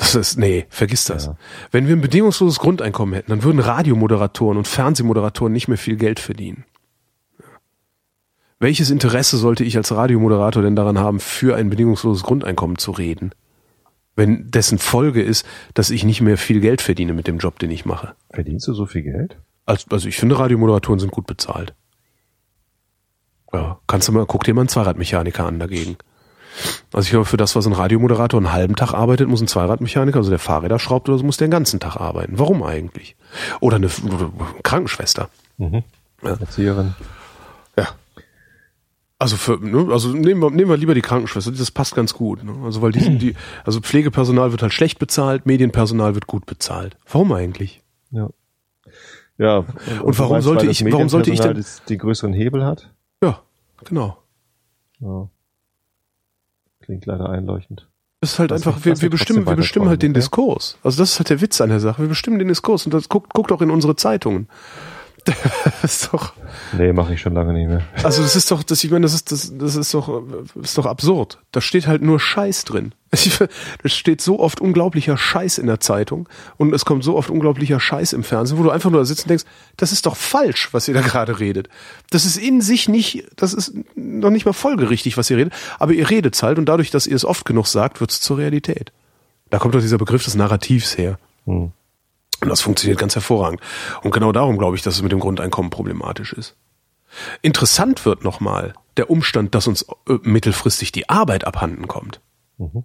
Das ist, nee, vergiss das. Ja. Wenn wir ein bedingungsloses Grundeinkommen hätten, dann würden Radiomoderatoren und Fernsehmoderatoren nicht mehr viel Geld verdienen. welches Interesse sollte ich als Radiomoderator denn daran haben, für ein bedingungsloses Grundeinkommen zu reden? Wenn dessen Folge ist, dass ich nicht mehr viel Geld verdiene mit dem Job, den ich mache. Verdienst du so viel Geld? Also, also ich finde, Radiomoderatoren sind gut bezahlt. Ja, kannst du mal, guck dir mal einen Zweiradmechaniker an dagegen. Also ich glaube, für das, was ein Radiomoderator einen halben Tag arbeitet, muss ein Zweiradmechaniker, also der Fahrräder schraubt oder so, muss der den ganzen Tag arbeiten. Warum eigentlich? Oder eine, Krankenschwester. Mhm. Ja. Erzieherin. Ja. Also für, ne, also nehmen wir, nehmen wir lieber die Krankenschwester, das passt ganz gut. Ne? Also weil die sind die, also Pflegepersonal wird halt schlecht bezahlt, Medienpersonal wird gut bezahlt. Warum eigentlich? Ja. Ja. Und, Und warum meinst, sollte ich- warum sollte ich denn- das- den größeren Hebel hat? Ja, genau. Ja. Klingt leider einleuchtend. Das ist halt Das einfach, wir, wir bestimmen, wir bestimmen halt den weiter Diskurs. Also das ist halt der Witz an der Sache. Wir bestimmen den Diskurs und das guckt, guckt auch in unsere Zeitungen. Das ist doch, Nee, mache ich schon lange nicht mehr. also das ist doch, das, ich meine, das ist, das, das ist doch, das ist doch absurd. Da steht halt nur Scheiß drin. Es steht so oft unglaublicher Scheiß in der Zeitung und es kommt so oft unglaublicher Scheiß im Fernsehen, wo du einfach nur da sitzt und denkst, das ist doch falsch, was ihr da gerade redet. Das ist in sich nicht, das ist noch nicht mal folgerichtig, was ihr redet, aber ihr redet halt und dadurch, dass ihr es oft genug sagt, wird es zur Realität. Da kommt doch dieser Begriff des Narrativs her. Hm. Und das funktioniert ganz hervorragend. Und genau darum glaube ich, dass es mit dem Grundeinkommen problematisch ist. Interessant wird nochmal der Umstand, dass uns äh, mittelfristig die Arbeit abhanden kommt.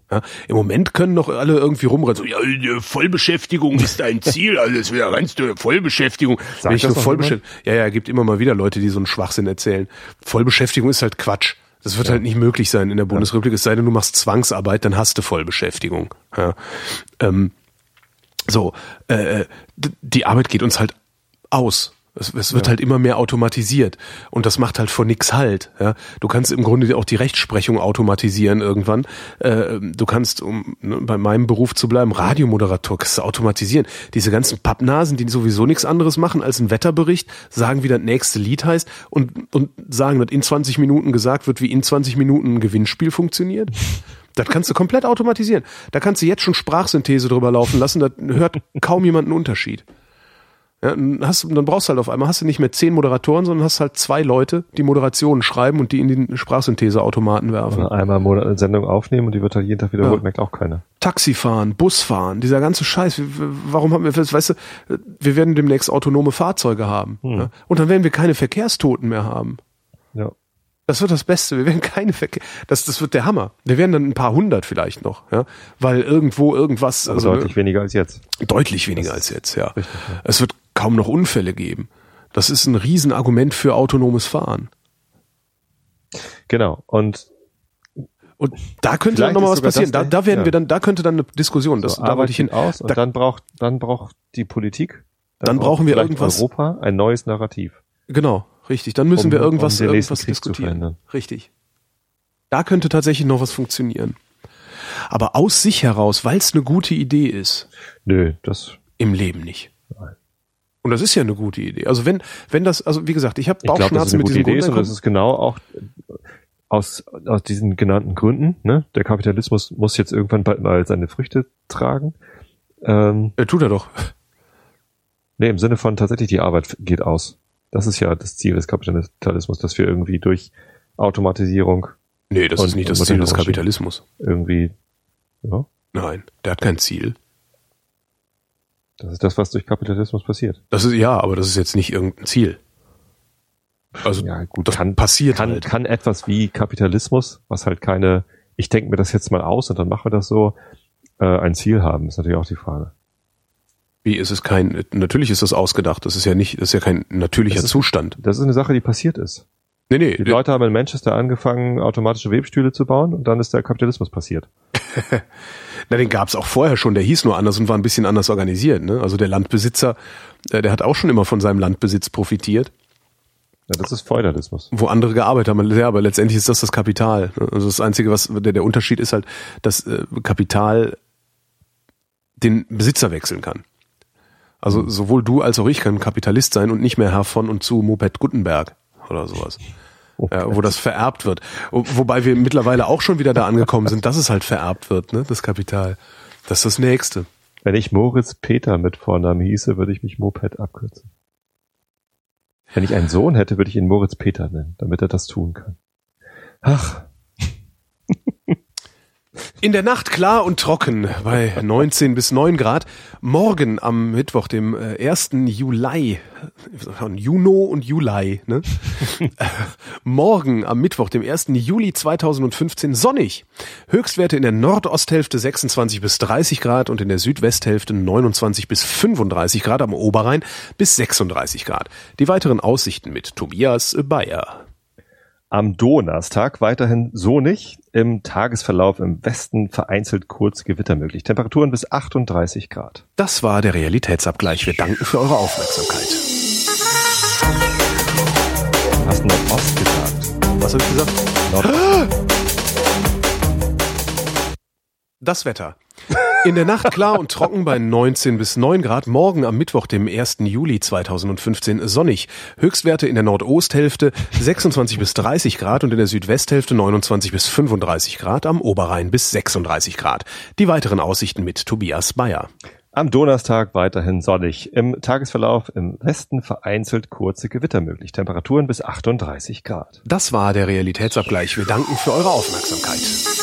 Ja, Im Moment können noch alle irgendwie rumrennen, so, ja, Vollbeschäftigung ist ein Ziel, alles wieder rennst du, Vollbeschäftigung. Wenn ich das Vollbeschäftigung, ja, ja, gibt immer mal wieder Leute, die so einen Schwachsinn erzählen. Vollbeschäftigung ist halt Quatsch. Das wird halt nicht möglich sein in der Bundesrepublik, es sei denn, du machst Zwangsarbeit, dann hast du Vollbeschäftigung. Ja. Ähm, so, äh, d- die Arbeit geht uns halt aus. Es, es wird halt immer mehr automatisiert und das macht halt vor nix halt. Ja? Du kannst im Grunde auch die Rechtsprechung automatisieren irgendwann. Äh, du kannst, um ne, bei meinem Beruf zu bleiben, Radiomoderator kannst du automatisieren. Diese ganzen Pappnasen, die sowieso nichts anderes machen als einen Wetterbericht, sagen, wie das nächste Lied heißt und, und sagen, dass in 20 Minuten gesagt wird, wie in 20 Minuten ein Gewinnspiel funktioniert. Das kannst du komplett automatisieren. Da kannst du jetzt schon Sprachsynthese drüber laufen lassen, da hört kaum jemand einen Unterschied. Ja, dann, hast, dann brauchst du halt auf einmal, hast du nicht mehr zehn Moderatoren, sondern hast halt zwei Leute, die Moderationen schreiben und die in den Sprachsyntheseautomaten werfen. Oder einmal eine Sendung aufnehmen und die wird halt jeden Tag wiederholt, Ja. merkt auch keiner. Taxifahren, Busfahren, dieser ganze Scheiß. Warum haben wir, weißt du, wir werden demnächst autonome Fahrzeuge haben. Ja? Und dann werden wir keine Verkehrstoten mehr haben. Das wird das Beste. Wir werden keine Verkehr. Das, das wird der Hammer. Wir werden dann ein paar hundert vielleicht noch, ja, weil irgendwo irgendwas, Also also deutlich weniger als jetzt. deutlich weniger als jetzt, ja. richtig, ja. Es wird kaum noch Unfälle geben. Das ist ein Riesenargument für autonomes Fahren. Genau. Und Und da könnte Vielleicht dann noch mal ist was passieren. das Da, da werden ja. wir dann, da könnte dann eine Diskussion. Das, so da wollte ich hin. aus und Da- dann braucht, dann braucht die Politik, Dann brauchen wir irgendwas- Europa ein neues Narrativ. Genau, richtig. Dann müssen Um- wir irgendwas, um irgendwas diskutieren. Richtig. Da könnte tatsächlich noch was funktionieren. Aber aus sich heraus, weil es eine gute Idee ist, Nö, das, im Leben nicht. Nein. Und das ist ja eine gute Idee. Also wenn, wenn das, also wie gesagt, ich habe ich glaube, das ist Bauchschmerzen eine mit gute diesem Idee ist und das ist genau auch aus, aus diesen genannten Gründen, ne? Der Kapitalismus muss jetzt irgendwann bald mal seine Früchte tragen. Ähm, Äh, tut er doch. nee, im Sinne von tatsächlich die Arbeit geht aus. Das ist ja das Ziel des Kapitalismus, dass wir irgendwie durch Automatisierung Nee, das Und- ist nicht das Ziel des Kapitalismus. irgendwie, ja, Nein, der hat kein Ziel. das ist das, was durch Kapitalismus passiert. Das ist ja, aber das ist jetzt nicht irgendein Ziel. Also Ja, gut, das kann- passiert Kann, halt. kann etwas wie Kapitalismus, was halt keine, ich denke mir das jetzt mal aus und dann machen wir das so, äh, ein Ziel haben, ist natürlich auch die Frage. Wie ist es kein? Natürlich ist das ausgedacht. Das ist ja nicht, das ist ja kein natürlicher Das ist- Zustand. Das ist eine Sache, die passiert ist. Nee, nee. Die Leute haben in Manchester angefangen, automatische Webstühle zu bauen und dann ist der Kapitalismus passiert. Na, den gab's auch vorher schon. Der hieß nur anders und war ein bisschen anders organisiert. Ne? Also der Landbesitzer, äh, der hat auch schon immer von seinem Landbesitz profitiert, Ja, das ist Feudalismus. wo andere gearbeitet haben. Ja, aber letztendlich ist das das Kapital. ne? Also das einzige, was der, der Unterschied ist halt, dass äh, Kapital den Besitzer wechseln kann. Also sowohl du als auch ich können Kapitalist sein und nicht mehr Herr von und zu Moped Gutenberg oder sowas. Ja, wo das vererbt wird. Wo- Wobei wir mittlerweile auch schon wieder da angekommen sind, dass es halt vererbt wird, ne, das Kapital. Das ist das Nächste. Wenn ich Moritz Peter mit Vornamen hieße, würde ich mich Moped abkürzen. Wenn ich einen Sohn hätte, würde ich ihn Moritz Peter nennen, damit er das tun kann. Ach, In der Nacht klar und trocken bei 19 bis 9 Grad. Morgen am Mittwoch, dem äh, 1. Juli, äh, Juno und Juli, ne? Morgen am Mittwoch, dem 1. Juli 2015 sonnig. Höchstwerte in der Nordosthälfte 26 bis 30 Grad und in der Südwesthälfte 29 bis 35 Grad, am Oberrhein bis 36 Grad. Die weiteren Aussichten mit Tobias Bayer. Am Donnerstag weiterhin sonnig, im Tagesverlauf im Westen vereinzelt kurz Gewitter möglich. Temperaturen bis 38 Grad. Das war der Realitätsabgleich. Wir danken für eure Aufmerksamkeit. Du hast Nordost gesagt. Was habe ich gesagt? Nord Das Wetter. In der Nacht klar und trocken bei 19 bis 9 Grad. Morgen am Mittwoch, dem 1. Juli 2015 sonnig. Höchstwerte in der Nordosthälfte 26 bis 30 Grad und in der Südwesthälfte 29 bis 35 Grad. Am Oberrhein bis 36 Grad. Die weiteren Aussichten mit Tobias Bayer. Am Donnerstag weiterhin sonnig. Im Tagesverlauf im Westen vereinzelt kurze Gewitter möglich. Temperaturen bis 38 Grad. Das war der Realitätsabgleich. Wir danken für eure Aufmerksamkeit.